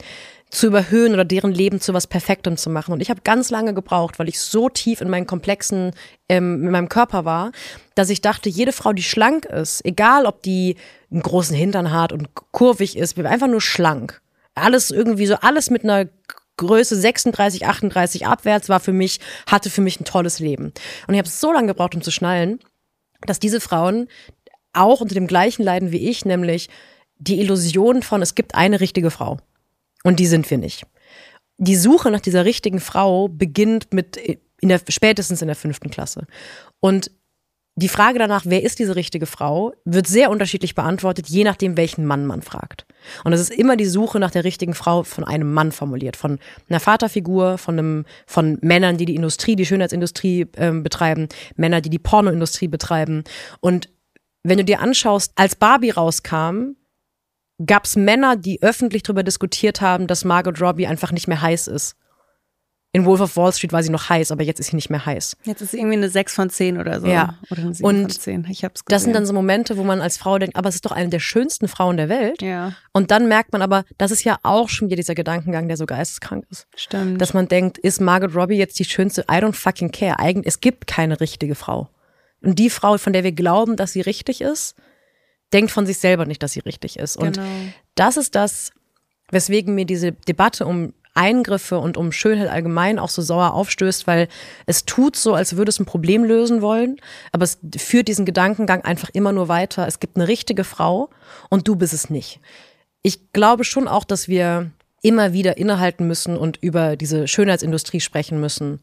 zu überhöhen oder deren Leben zu was Perfektem zu machen. Und ich habe ganz lange gebraucht, weil ich so tief in meinen Komplexen ähm, in meinem Körper war, dass ich dachte, jede Frau, die schlank ist, egal ob die einen großen Hintern hat und kurvig ist, einfach nur schlank. Alles irgendwie so, alles mit einer Größe 36, 38 abwärts war für mich, hatte für mich ein tolles Leben. Und ich habe so lange gebraucht, um zu schnallen, dass diese Frauen auch unter dem gleichen leiden wie ich, nämlich die Illusion von, es gibt eine richtige Frau. Und die sind wir nicht. Die Suche nach dieser richtigen Frau beginnt mit in der, spätestens in der fünften Klasse. Und die Frage danach, wer ist diese richtige Frau, wird sehr unterschiedlich beantwortet, je nachdem, welchen Mann man fragt. Und es ist immer die Suche nach der richtigen Frau von einem Mann formuliert, von einer Vaterfigur, von einem, von Männern, die die Industrie, die Schönheitsindustrie äh, betreiben, Männer, die die Pornoindustrie betreiben. Und wenn du dir anschaust, als Barbie rauskam, gab es Männer, die öffentlich darüber diskutiert haben, dass Margot Robbie einfach nicht mehr heiß ist. In Wolf of Wall Street war sie noch heiß, aber jetzt ist sie nicht mehr heiß. Jetzt ist sie irgendwie eine 6 von 10 oder so. Ja. Oder eine 7 Und von 10. Ich hab's gesehen. Das sind dann so Momente, wo man als Frau denkt, aber es ist doch eine der schönsten Frauen der Welt. Ja, Und dann merkt man aber, das ist ja auch schon wieder dieser Gedankengang, der so geisteskrank ist. stimmt. Dass man denkt, ist Margot Robbie jetzt die schönste? I don't fucking care. Eigen, es gibt keine richtige Frau. Und die Frau, von der wir glauben, dass sie richtig ist, denkt von sich selber nicht, dass sie richtig ist. Und genau. das ist das, weswegen mir diese Debatte um Eingriffe und um Schönheit allgemein auch so sauer aufstößt, weil es tut so, als würde es ein Problem lösen wollen, aber es führt diesen Gedankengang einfach immer nur weiter. Es gibt eine richtige Frau und du bist es nicht. Ich glaube schon auch, dass wir immer wieder innehalten müssen und über diese Schönheitsindustrie sprechen müssen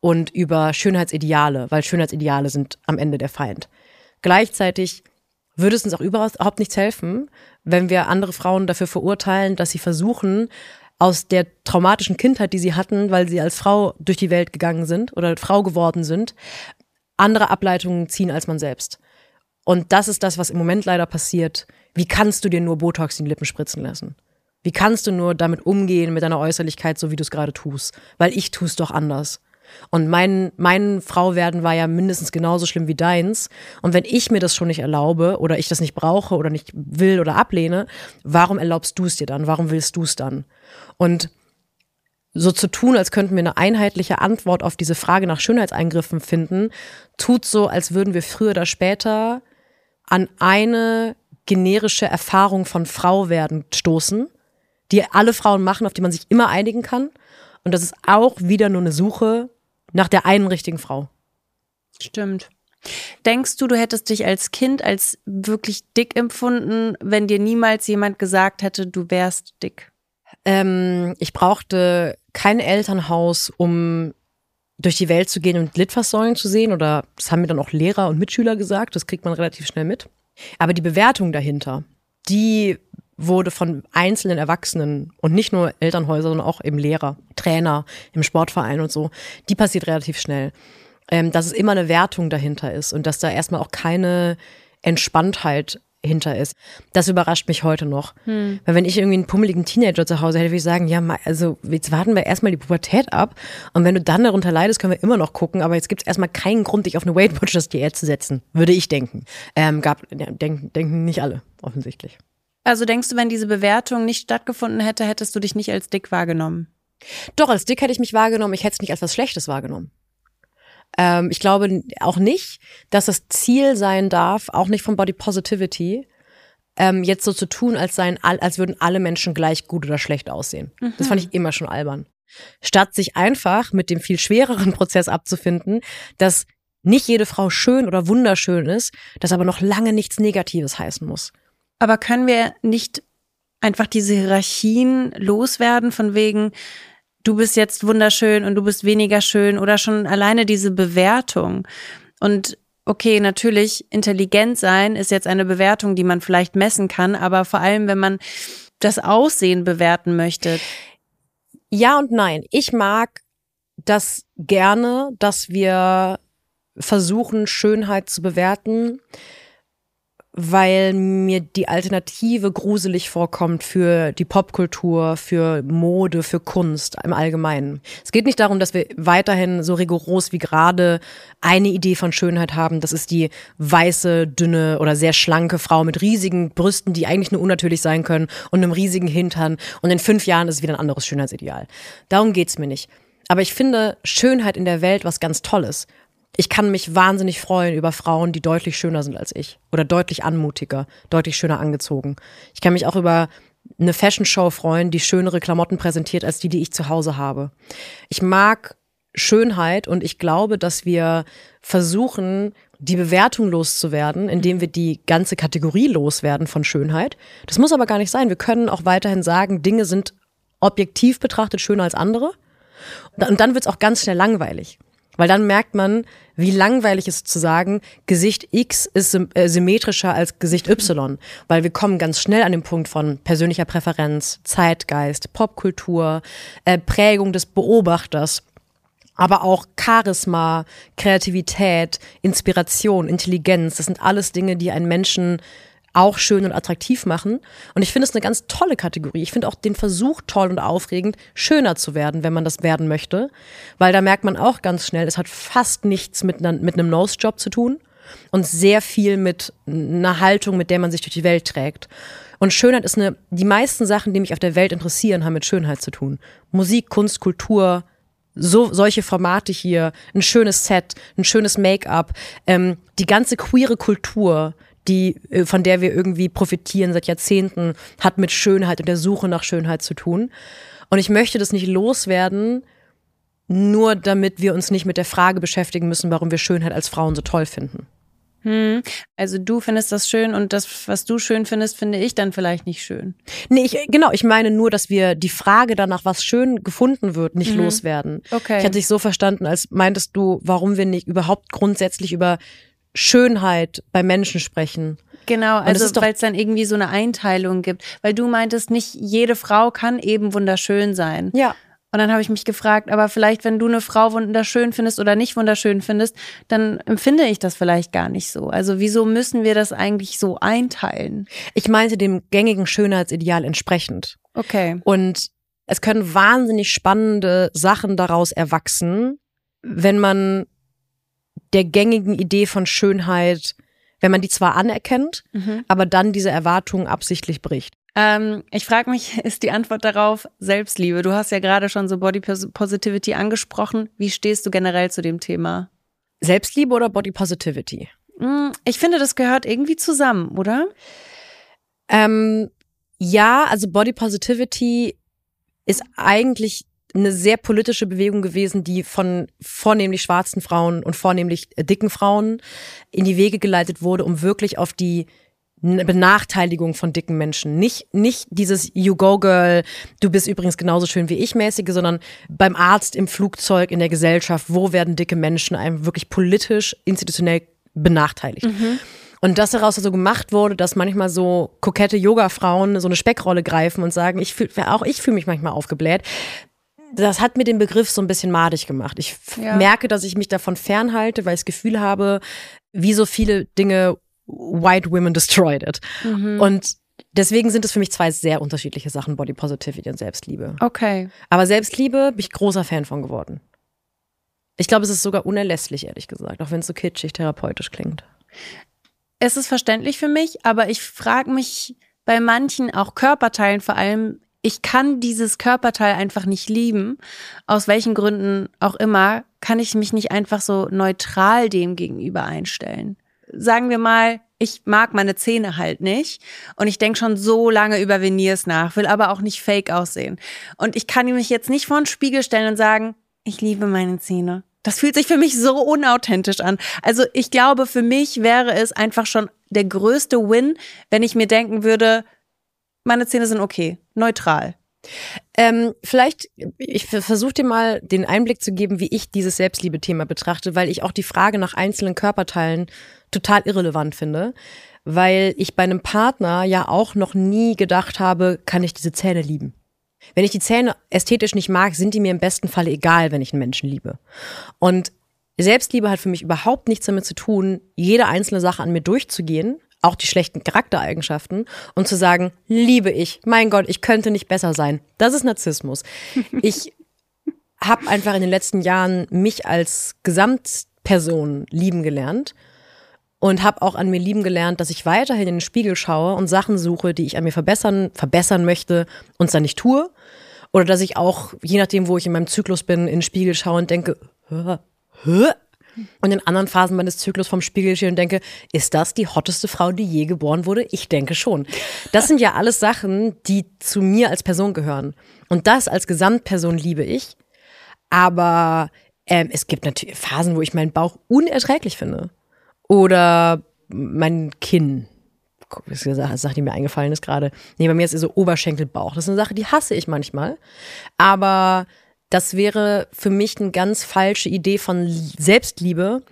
und über Schönheitsideale, weil Schönheitsideale sind am Ende der Feind. Gleichzeitig würde es uns auch überhaupt nichts helfen, wenn wir andere Frauen dafür verurteilen, dass sie versuchen, aus der traumatischen Kindheit, die sie hatten, weil sie als Frau durch die Welt gegangen sind oder Frau geworden sind, andere Ableitungen ziehen als man selbst. Und das ist das, was im Moment leider passiert. Wie kannst du dir nur Botox in die Lippen spritzen lassen? Wie kannst du nur damit umgehen mit deiner Äußerlichkeit, so wie du es gerade tust? Weil ich tue es doch anders. Und mein, mein Frau werden war ja mindestens genauso schlimm wie deins. Und wenn ich mir das schon nicht erlaube oder ich das nicht brauche oder nicht will oder ablehne, warum erlaubst du es dir dann? Warum willst du es dann? Und so zu tun, als könnten wir eine einheitliche Antwort auf diese Frage nach Schönheitseingriffen finden, tut so, als würden wir früher oder später an eine generische Erfahrung von Frau werden stoßen, die alle Frauen machen, auf die man sich immer einigen kann. Und das ist auch wieder nur eine Suche nach der einen richtigen Frau. Stimmt. Denkst du, du hättest dich als Kind als wirklich dick empfunden, wenn dir niemals jemand gesagt hätte, du wärst dick? Ähm, ich brauchte kein Elternhaus, um durch die Welt zu gehen und Litfaßsäulen zu sehen. Oder das haben mir dann auch Lehrer und Mitschüler gesagt. Das kriegt man relativ schnell mit. Aber die Bewertung dahinter, die wurde von einzelnen Erwachsenen und nicht nur Elternhäuser, sondern auch eben Lehrer, Trainer im Sportverein und so, die passiert relativ schnell. Ähm, dass es immer eine Wertung dahinter ist und dass da erstmal auch keine Entspanntheit hinter ist. Das überrascht mich heute noch. Hm. Weil wenn ich irgendwie einen pummeligen Teenager zu Hause hätte, würde ich sagen, ja, also jetzt warten wir erstmal die Pubertät ab und wenn du dann darunter leidest, können wir immer noch gucken, aber jetzt gibt es erstmal keinen Grund, dich auf eine Weight Watchers Diät zu setzen, würde ich denken. Ähm, gab, ja, denken, denken nicht alle, offensichtlich. Also denkst du, wenn diese Bewertung nicht stattgefunden hätte, hättest du dich nicht als dick wahrgenommen? Doch, als dick hätte ich mich wahrgenommen, ich hätte es nicht als was Schlechtes wahrgenommen. Ähm, ich glaube auch nicht, dass das Ziel sein darf, auch nicht von Body Positivity, ähm, jetzt so zu tun, als, seien, als würden alle Menschen gleich gut oder schlecht aussehen. Mhm. Das fand ich immer schon albern. Statt sich einfach mit dem viel schwereren Prozess abzufinden, dass nicht jede Frau schön oder wunderschön ist, das aber noch lange nichts Negatives heißen muss. Aber können wir nicht einfach diese Hierarchien loswerden von wegen, du bist jetzt wunderschön und du bist weniger schön oder schon alleine diese Bewertung. Und okay, natürlich, intelligent sein ist jetzt eine Bewertung, die man vielleicht messen kann, aber vor allem, wenn man das Aussehen bewerten möchte. Ja und nein. Ich mag das gerne, dass wir versuchen, Schönheit zu bewerten weil mir die Alternative gruselig vorkommt für die Popkultur, für Mode, für Kunst im Allgemeinen. Es geht nicht darum, dass wir weiterhin so rigoros wie gerade eine Idee von Schönheit haben. Das ist die weiße, dünne oder sehr schlanke Frau mit riesigen Brüsten, die eigentlich nur unnatürlich sein können und einem riesigen Hintern. Und in fünf Jahren ist es wieder ein anderes Schönheitsideal. Darum geht's mir nicht. Aber ich finde Schönheit in der Welt was ganz Tolles ich kann mich wahnsinnig freuen über Frauen, die deutlich schöner sind als ich oder deutlich anmutiger, deutlich schöner angezogen. Ich kann mich auch über eine Fashion Show freuen, die schönere Klamotten präsentiert als die, die ich zu Hause habe. Ich mag Schönheit und ich glaube, dass wir versuchen, die Bewertung loszuwerden, indem wir die ganze Kategorie loswerden von Schönheit. Das muss aber gar nicht sein. Wir können auch weiterhin sagen, Dinge sind objektiv betrachtet schöner als andere. Und dann wird es auch ganz schnell langweilig. Weil dann merkt man, wie langweilig es ist zu sagen, Gesicht X ist äh, symmetrischer als Gesicht Y. Weil wir kommen ganz schnell an den Punkt von persönlicher Präferenz, Zeitgeist, Popkultur, äh, Prägung des Beobachters aber auch Charisma, Kreativität, Inspiration, Intelligenz, das sind alles Dinge, die einen Menschen auch schön und attraktiv machen. Und ich finde es eine ganz tolle Kategorie. Ich finde auch den Versuch toll und aufregend, schöner zu werden, wenn man das werden möchte. Weil da merkt man auch ganz schnell, es hat fast nichts mit, einer, mit einem Nose-Job zu tun und sehr viel mit einer Haltung, mit der man sich durch die Welt trägt. Und Schönheit ist eine, die meisten Sachen, die mich auf der Welt interessieren, haben mit Schönheit zu tun. Musik, Kunst, Kultur, so solche Formate hier, ein schönes Set, ein schönes Make-up, ähm, die ganze queere Kultur, die äh, von der wir irgendwie profitieren seit Jahrzehnten, hat mit Schönheit und der Suche nach Schönheit zu tun. Und ich möchte das nicht loswerden, nur damit wir uns nicht mit der Frage beschäftigen müssen, warum wir Schönheit als Frauen so toll finden. Hm. Also du findest das schön und das, was du schön findest, finde ich dann vielleicht nicht schön. Nee, ich, genau, ich meine nur, dass wir die Frage danach, was schön gefunden wird, nicht mhm. loswerden. Okay. Ich hatte dich so verstanden, als meintest du, warum wir nicht überhaupt grundsätzlich über Schönheit bei Menschen sprechen. Genau, also weil es dann irgendwie so eine Einteilung gibt. Weil du meintest, nicht jede Frau kann eben wunderschön sein. Ja. Und dann habe ich mich gefragt, aber vielleicht, wenn du eine Frau wunderschön findest oder nicht wunderschön findest, dann empfinde ich das vielleicht gar nicht so. Also wieso müssen wir das eigentlich so einteilen? Ich meinte dem gängigen Schönheitsideal entsprechend. Okay. Und es können wahnsinnig spannende Sachen daraus erwachsen, wenn man der gängigen Idee von Schönheit, wenn man die zwar anerkennt, mhm. aber dann diese Erwartungen absichtlich bricht. Ähm, ich frage mich, ist die Antwort darauf Selbstliebe? Du hast ja gerade schon so Body Positivity angesprochen. Wie stehst du generell zu dem Thema? Selbstliebe oder Body Positivity? Hm, ich finde, das gehört irgendwie zusammen, oder? Ähm, ja, also Body Positivity ist eigentlich eine sehr politische Bewegung gewesen, die von vornehmlich schwarzen Frauen und vornehmlich dicken Frauen in die Wege geleitet wurde, um wirklich auf die Benachteiligung von dicken Menschen. Nicht, nicht dieses You go girl, du bist übrigens genauso schön wie ich mäßige, sondern beim Arzt, im Flugzeug, in der Gesellschaft, wo werden dicke Menschen einem wirklich politisch, institutionell benachteiligt. Mhm. Und das daraus so gemacht wurde, dass manchmal so kokette Yoga-Frauen so eine Speckrolle greifen und sagen, ich fühl, auch ich fühle mich manchmal aufgebläht. Das hat mir den Begriff so ein bisschen madig gemacht. Ich ja. merke, dass ich mich davon fernhalte, weil ich das Gefühl habe, wie so viele Dinge White Women Destroyed It. Mhm. Und deswegen sind es für mich zwei sehr unterschiedliche Sachen, Body Positivity und Selbstliebe. Okay. Aber Selbstliebe bin ich großer Fan von geworden. Ich glaube, es ist sogar unerlässlich, ehrlich gesagt, auch wenn es so kitschig therapeutisch klingt. Es ist verständlich für mich, aber ich frage mich bei manchen, auch Körperteilen vor allem, ich kann dieses Körperteil einfach nicht lieben. Aus welchen Gründen auch immer, kann ich mich nicht einfach so neutral dem gegenüber einstellen sagen wir mal, ich mag meine Zähne halt nicht und ich denke schon so lange über Veneers nach, will aber auch nicht fake aussehen. Und ich kann mich jetzt nicht vor den Spiegel stellen und sagen, ich liebe meine Zähne. Das fühlt sich für mich so unauthentisch an. Also ich glaube, für mich wäre es einfach schon der größte Win, wenn ich mir denken würde, meine Zähne sind okay, neutral. Ähm, vielleicht, ich versuche dir mal den Einblick zu geben, wie ich dieses Selbstliebe-Thema betrachte, weil ich auch die Frage nach einzelnen Körperteilen total irrelevant finde, weil ich bei einem Partner ja auch noch nie gedacht habe, kann ich diese Zähne lieben. Wenn ich die Zähne ästhetisch nicht mag, sind die mir im besten Falle egal, wenn ich einen Menschen liebe. Und Selbstliebe hat für mich überhaupt nichts damit zu tun, jede einzelne Sache an mir durchzugehen, auch die schlechten Charaktereigenschaften und zu sagen, liebe ich, mein Gott, ich könnte nicht besser sein. Das ist Narzissmus. Ich habe einfach in den letzten Jahren mich als Gesamtperson lieben gelernt und habe auch an mir lieben gelernt, dass ich weiterhin in den Spiegel schaue und Sachen suche, die ich an mir verbessern, verbessern möchte und es dann nicht tue. Oder dass ich auch, je nachdem, wo ich in meinem Zyklus bin, in den Spiegel schaue und denke, hä, hä, und in anderen Phasen meines Zyklus vom Spiegel stehe und denke, ist das die hotteste Frau, die je geboren wurde? Ich denke schon. Das sind ja alles Sachen, die zu mir als Person gehören. Und das als Gesamtperson liebe ich. Aber ähm, es gibt natürlich Phasen, wo ich meinen Bauch unerträglich finde. Oder mein Kinn. Das ist eine Sache, die mir eingefallen ist gerade. Nee, bei mir ist es so Oberschenkelbauch. Das ist eine Sache, die hasse ich manchmal. Aber das wäre für mich eine ganz falsche Idee von Selbstliebe,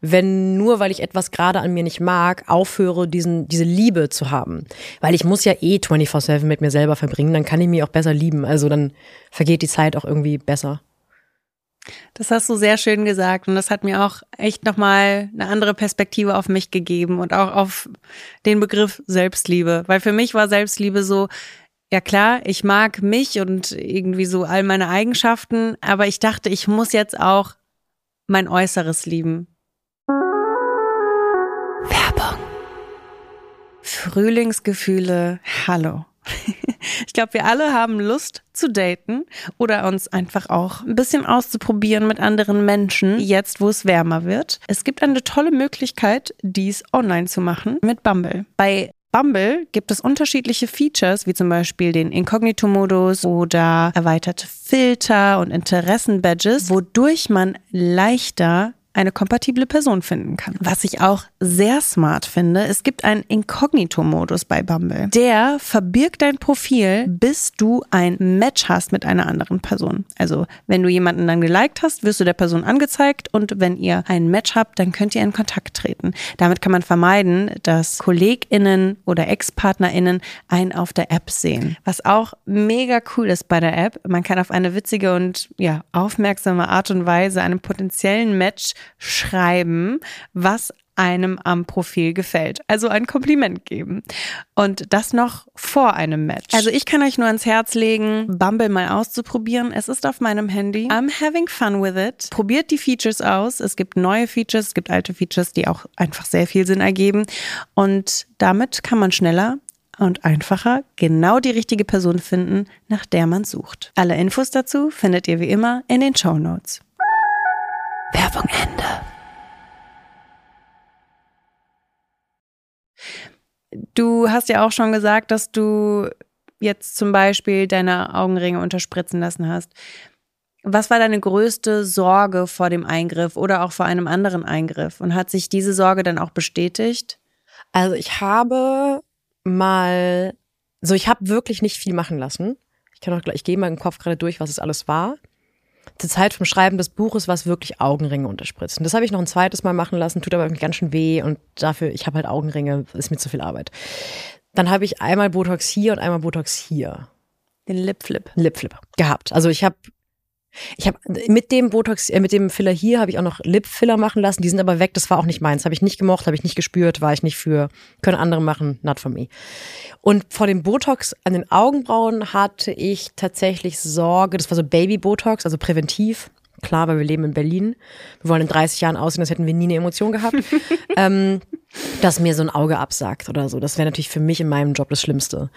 wenn nur weil ich etwas gerade an mir nicht mag, aufhöre, diesen, diese Liebe zu haben. Weil ich muss ja eh 24-7 mit mir selber verbringen, dann kann ich mich auch besser lieben. Also dann vergeht die Zeit auch irgendwie besser. Das hast du sehr schön gesagt und das hat mir auch echt nochmal eine andere Perspektive auf mich gegeben und auch auf den Begriff Selbstliebe. Weil für mich war Selbstliebe so, ja klar, ich mag mich und irgendwie so all meine Eigenschaften, aber ich dachte, ich muss jetzt auch mein Äußeres lieben. Werbung. Frühlingsgefühle, hallo. Ich glaube, wir alle haben Lust zu daten oder uns einfach auch ein bisschen auszuprobieren mit anderen Menschen, jetzt wo es wärmer wird. Es gibt eine tolle Möglichkeit, dies online zu machen mit Bumble. Bei Bumble gibt es unterschiedliche Features, wie zum Beispiel den Inkognito-Modus oder erweiterte Filter und Interessen-Badges, wodurch man leichter eine kompatible Person finden kann. Was ich auch sehr smart finde, es gibt einen Inkognito-Modus bei Bumble. Der verbirgt dein Profil, bis du ein Match hast mit einer anderen Person. Also wenn du jemanden dann geliked hast, wirst du der Person angezeigt und wenn ihr ein Match habt, dann könnt ihr in Kontakt treten. Damit kann man vermeiden, dass KollegInnen oder Ex-PartnerInnen einen auf der App sehen. Was auch mega cool ist bei der App, man kann auf eine witzige und ja, aufmerksame Art und Weise einem potenziellen Match schreiben, was einem am Profil gefällt. Also ein Kompliment geben. Und das noch vor einem Match. Also ich kann euch nur ans Herz legen, Bumble mal auszuprobieren. Es ist auf meinem Handy. I'm having fun with it. Probiert die Features aus. Es gibt neue Features, es gibt alte Features, die auch einfach sehr viel Sinn ergeben. Und damit kann man schneller und einfacher genau die richtige Person finden, nach der man sucht. Alle Infos dazu findet ihr wie immer in den Show Notes. Werbung Ende. Du hast ja auch schon gesagt, dass du jetzt zum Beispiel deine Augenringe unterspritzen lassen hast. Was war deine größte Sorge vor dem Eingriff oder auch vor einem anderen Eingriff? Und hat sich diese Sorge dann auch bestätigt? Also ich habe mal, so ich habe wirklich nicht viel machen lassen. Ich kann auch gleich, ich gehe mal im Kopf gerade durch, was es alles war zur Zeit vom Schreiben des Buches war es wirklich Augenringe unterspritzen. Das habe ich noch ein zweites Mal machen lassen, tut aber irgendwie ganz schön weh und dafür, ich habe halt Augenringe, ist mir zu viel Arbeit. Dann habe ich einmal Botox hier und einmal Botox hier. Den Lipflip. Lipflip gehabt. Also ich habe ich habe mit dem Botox, äh, mit dem Filler hier habe ich auch noch Lipfiller machen lassen. Die sind aber weg. Das war auch nicht meins. Habe ich nicht gemocht, habe ich nicht gespürt, war ich nicht für. Können andere machen, not for me. Und vor dem Botox an den Augenbrauen hatte ich tatsächlich Sorge. Das war so Baby Botox, also präventiv. Klar, weil wir leben in Berlin. Wir wollen in 30 Jahren aussehen, als hätten wir nie eine Emotion gehabt. ähm, dass mir so ein Auge absagt oder so. Das wäre natürlich für mich in meinem Job das Schlimmste.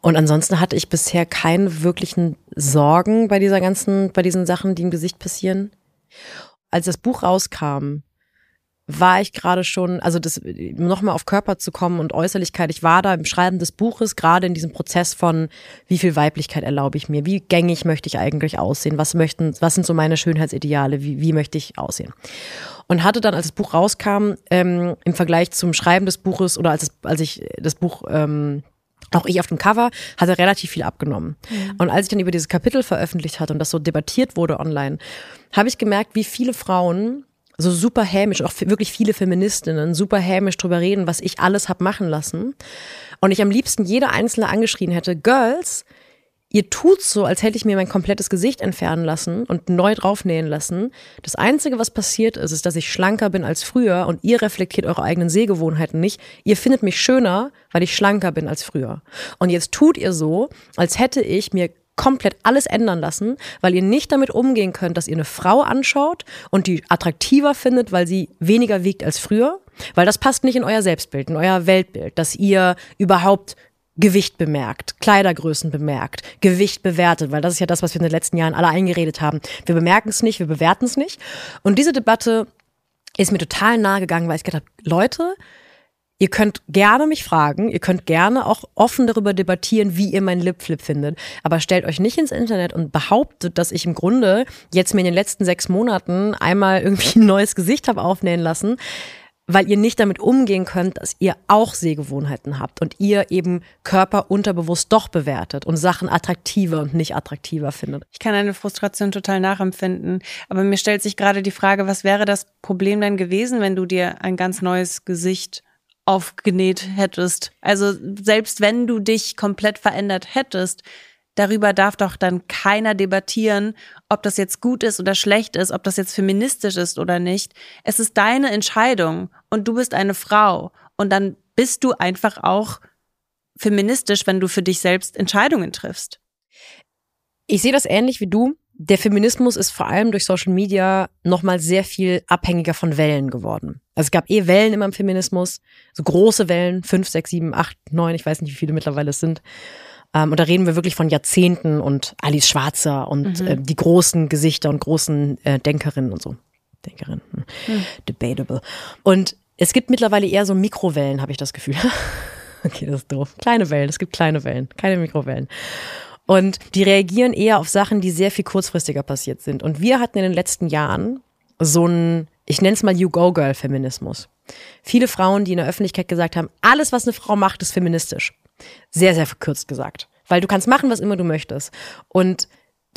Und ansonsten hatte ich bisher keine wirklichen Sorgen bei dieser ganzen, bei diesen Sachen, die im Gesicht passieren. Als das Buch rauskam, war ich gerade schon, also das nochmal auf Körper zu kommen und Äußerlichkeit, ich war da im Schreiben des Buches gerade in diesem Prozess von, wie viel Weiblichkeit erlaube ich mir, wie gängig möchte ich eigentlich aussehen, was möchten, was sind so meine Schönheitsideale, wie, wie möchte ich aussehen. Und hatte dann, als das Buch rauskam, ähm, im Vergleich zum Schreiben des Buches oder als, es, als ich das Buch ähm, auch ich auf dem Cover, hatte relativ viel abgenommen. Mhm. Und als ich dann über dieses Kapitel veröffentlicht hatte und das so debattiert wurde online, habe ich gemerkt, wie viele Frauen so super hämisch, auch wirklich viele Feministinnen super hämisch drüber reden, was ich alles hab machen lassen. Und ich am liebsten jede einzelne angeschrien hätte, Girls, ihr tut so, als hätte ich mir mein komplettes Gesicht entfernen lassen und neu draufnähen lassen. Das Einzige, was passiert ist, ist, dass ich schlanker bin als früher und ihr reflektiert eure eigenen Sehgewohnheiten nicht. Ihr findet mich schöner, weil ich schlanker bin als früher. Und jetzt tut ihr so, als hätte ich mir komplett alles ändern lassen, weil ihr nicht damit umgehen könnt, dass ihr eine Frau anschaut und die attraktiver findet, weil sie weniger wiegt als früher, weil das passt nicht in euer Selbstbild, in euer Weltbild, dass ihr überhaupt Gewicht bemerkt, Kleidergrößen bemerkt, Gewicht bewertet, weil das ist ja das, was wir in den letzten Jahren alle eingeredet haben. Wir bemerken es nicht, wir bewerten es nicht. Und diese Debatte ist mir total nahe gegangen, weil ich gedacht habe, Leute, Ihr könnt gerne mich fragen, ihr könnt gerne auch offen darüber debattieren, wie ihr meinen Lipflip findet. Aber stellt euch nicht ins Internet und behauptet, dass ich im Grunde jetzt mir in den letzten sechs Monaten einmal irgendwie ein neues Gesicht habe aufnähen lassen. weil ihr nicht damit umgehen könnt, dass ihr auch Sehgewohnheiten habt und ihr eben Körper unterbewusst doch bewertet und Sachen attraktiver und nicht attraktiver findet. Ich kann eine Frustration total nachempfinden, aber mir stellt sich gerade die Frage, was wäre das Problem denn gewesen, wenn du dir ein ganz neues Gesicht aufgenäht hättest? Also selbst wenn du dich komplett verändert hättest, darüber darf doch dann keiner debattieren, ob das jetzt gut ist oder schlecht ist, ob das jetzt feministisch ist oder nicht. Es ist deine Entscheidung und du bist eine Frau und dann bist du einfach auch feministisch, wenn du für dich selbst Entscheidungen triffst. Ich sehe das ähnlich wie du. Der Feminismus ist vor allem durch Social Media nochmal sehr viel abhängiger von Wellen geworden. Also es gab eh Wellen immer im Feminismus, so große Wellen, fünf, sechs, sieben, acht, neun, ich weiß nicht, wie viele mittlerweile es sind. Ähm, und da reden wir wirklich von Jahrzehnten und Alice Schwarzer und mhm. äh, die großen Gesichter und großen äh, Denkerinnen und so. Denkerinnen. Hm. Mhm. Debatable. Und es gibt mittlerweile eher so Mikrowellen, habe ich das Gefühl. okay, das ist doof. Kleine Wellen, es gibt kleine Wellen, keine Mikrowellen. Und die reagieren eher auf Sachen, die sehr viel kurzfristiger passiert sind. Und wir hatten in den letzten Jahren so einen, ich nenne es mal You-Go-Girl-Feminismus. Viele Frauen, die in der Öffentlichkeit gesagt haben, alles, was eine Frau macht, ist feministisch. Sehr, sehr verkürzt gesagt. Weil du kannst machen, was immer du möchtest. Und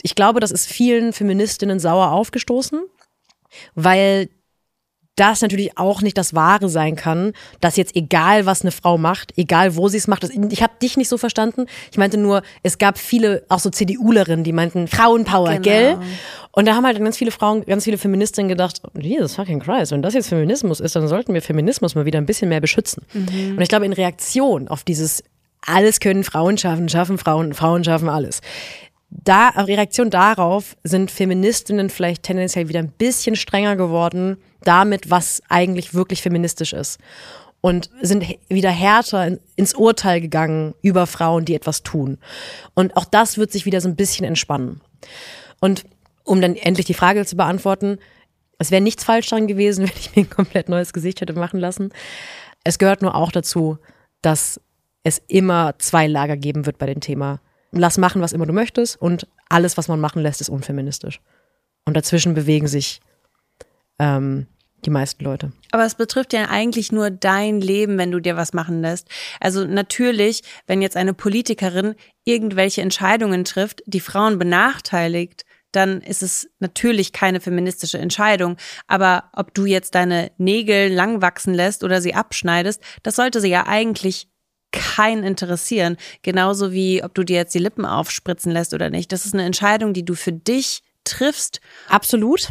ich glaube, das ist vielen Feministinnen sauer aufgestoßen, weil das natürlich auch nicht das Wahre sein kann, dass jetzt egal, was eine Frau macht, egal wo sie es macht, ich habe dich nicht so verstanden. Ich meinte nur, es gab viele, auch so CDUlerinnen, die meinten Frauenpower, genau. gell? Und da haben halt ganz viele Frauen, ganz viele Feministinnen gedacht, Jesus fucking Christ, wenn das jetzt Feminismus ist, dann sollten wir Feminismus mal wieder ein bisschen mehr beschützen. Mhm. Und ich glaube, in Reaktion auf dieses alles können Frauen schaffen, schaffen Frauen, Frauen schaffen alles. Da, Reaktion darauf sind Feministinnen vielleicht tendenziell wieder ein bisschen strenger geworden damit, was eigentlich wirklich feministisch ist. Und sind wieder härter ins Urteil gegangen über Frauen, die etwas tun. Und auch das wird sich wieder so ein bisschen entspannen. Und um dann endlich die Frage zu beantworten, es wäre nichts falsch daran gewesen, wenn ich mir ein komplett neues Gesicht hätte machen lassen. Es gehört nur auch dazu, dass es immer zwei Lager geben wird bei dem Thema. Lass machen, was immer du möchtest und alles, was man machen lässt, ist unfeministisch. Und dazwischen bewegen sich ähm, die meisten Leute. Aber es betrifft ja eigentlich nur dein Leben, wenn du dir was machen lässt. Also natürlich, wenn jetzt eine Politikerin irgendwelche Entscheidungen trifft, die Frauen benachteiligt, dann ist es natürlich keine feministische Entscheidung. Aber ob du jetzt deine Nägel lang wachsen lässt oder sie abschneidest, das sollte sie ja eigentlich keinen interessieren. Genauso wie, ob du dir jetzt die Lippen aufspritzen lässt oder nicht. Das ist eine Entscheidung, die du für dich triffst. Absolut.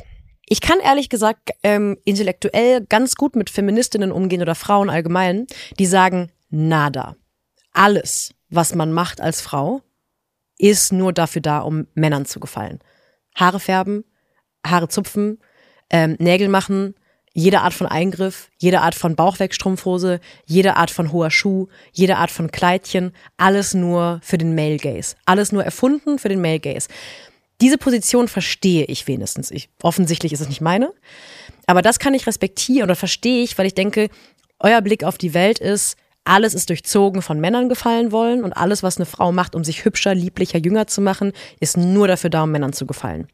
Ich kann ehrlich gesagt ähm, intellektuell ganz gut mit Feministinnen umgehen oder Frauen allgemein, die sagen, nada. Alles, was man macht als Frau, ist nur dafür da, um Männern zu gefallen. Haare färben, Haare zupfen, ähm, Nägel machen, jede Art von Eingriff, jede Art von Bauchwegstrumpfhose, jede Art von hoher Schuh, jede Art von Kleidchen, alles nur für den Male Gaze. Alles nur erfunden für den Male Gaze. Diese Position verstehe ich wenigstens. Ich, offensichtlich ist es nicht meine. Aber das kann ich respektieren oder verstehe ich, weil ich denke, euer Blick auf die Welt ist, alles ist durchzogen von Männern gefallen wollen und alles, was eine Frau macht, um sich hübscher, lieblicher, jünger zu machen, ist nur dafür da, um Männern zu gefallen.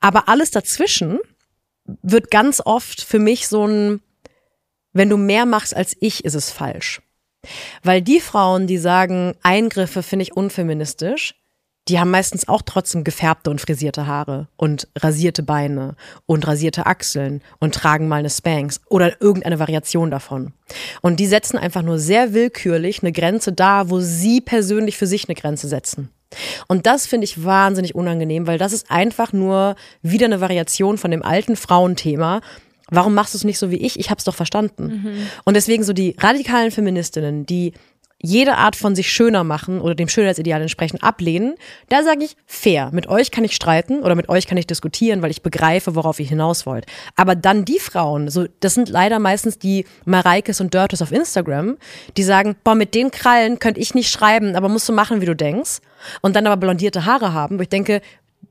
Aber alles dazwischen wird ganz oft für mich so ein, wenn du mehr machst als ich, ist es falsch. Weil die Frauen, die sagen, Eingriffe finde ich unfeministisch, die haben meistens auch trotzdem gefärbte und frisierte Haare und rasierte Beine und rasierte Achseln und tragen mal eine Spanks oder irgendeine Variation davon. Und die setzen einfach nur sehr willkürlich eine Grenze da, wo sie persönlich für sich eine Grenze setzen. Und das finde ich wahnsinnig unangenehm, weil das ist einfach nur wieder eine Variation von dem alten Frauenthema. Warum machst du es nicht so wie ich? Ich habe es doch verstanden. Mhm. Und deswegen so die radikalen Feministinnen, die jede Art von sich schöner machen oder dem Schönheitsideal entsprechend ablehnen, da sage ich fair. Mit euch kann ich streiten oder mit euch kann ich diskutieren, weil ich begreife, worauf ihr hinaus wollt. Aber dann die Frauen, so das sind leider meistens die Mareikes und Dörtes auf Instagram, die sagen, boah, mit den Krallen könnte ich nicht schreiben, aber musst du machen, wie du denkst. Und dann aber blondierte Haare haben, wo ich denke,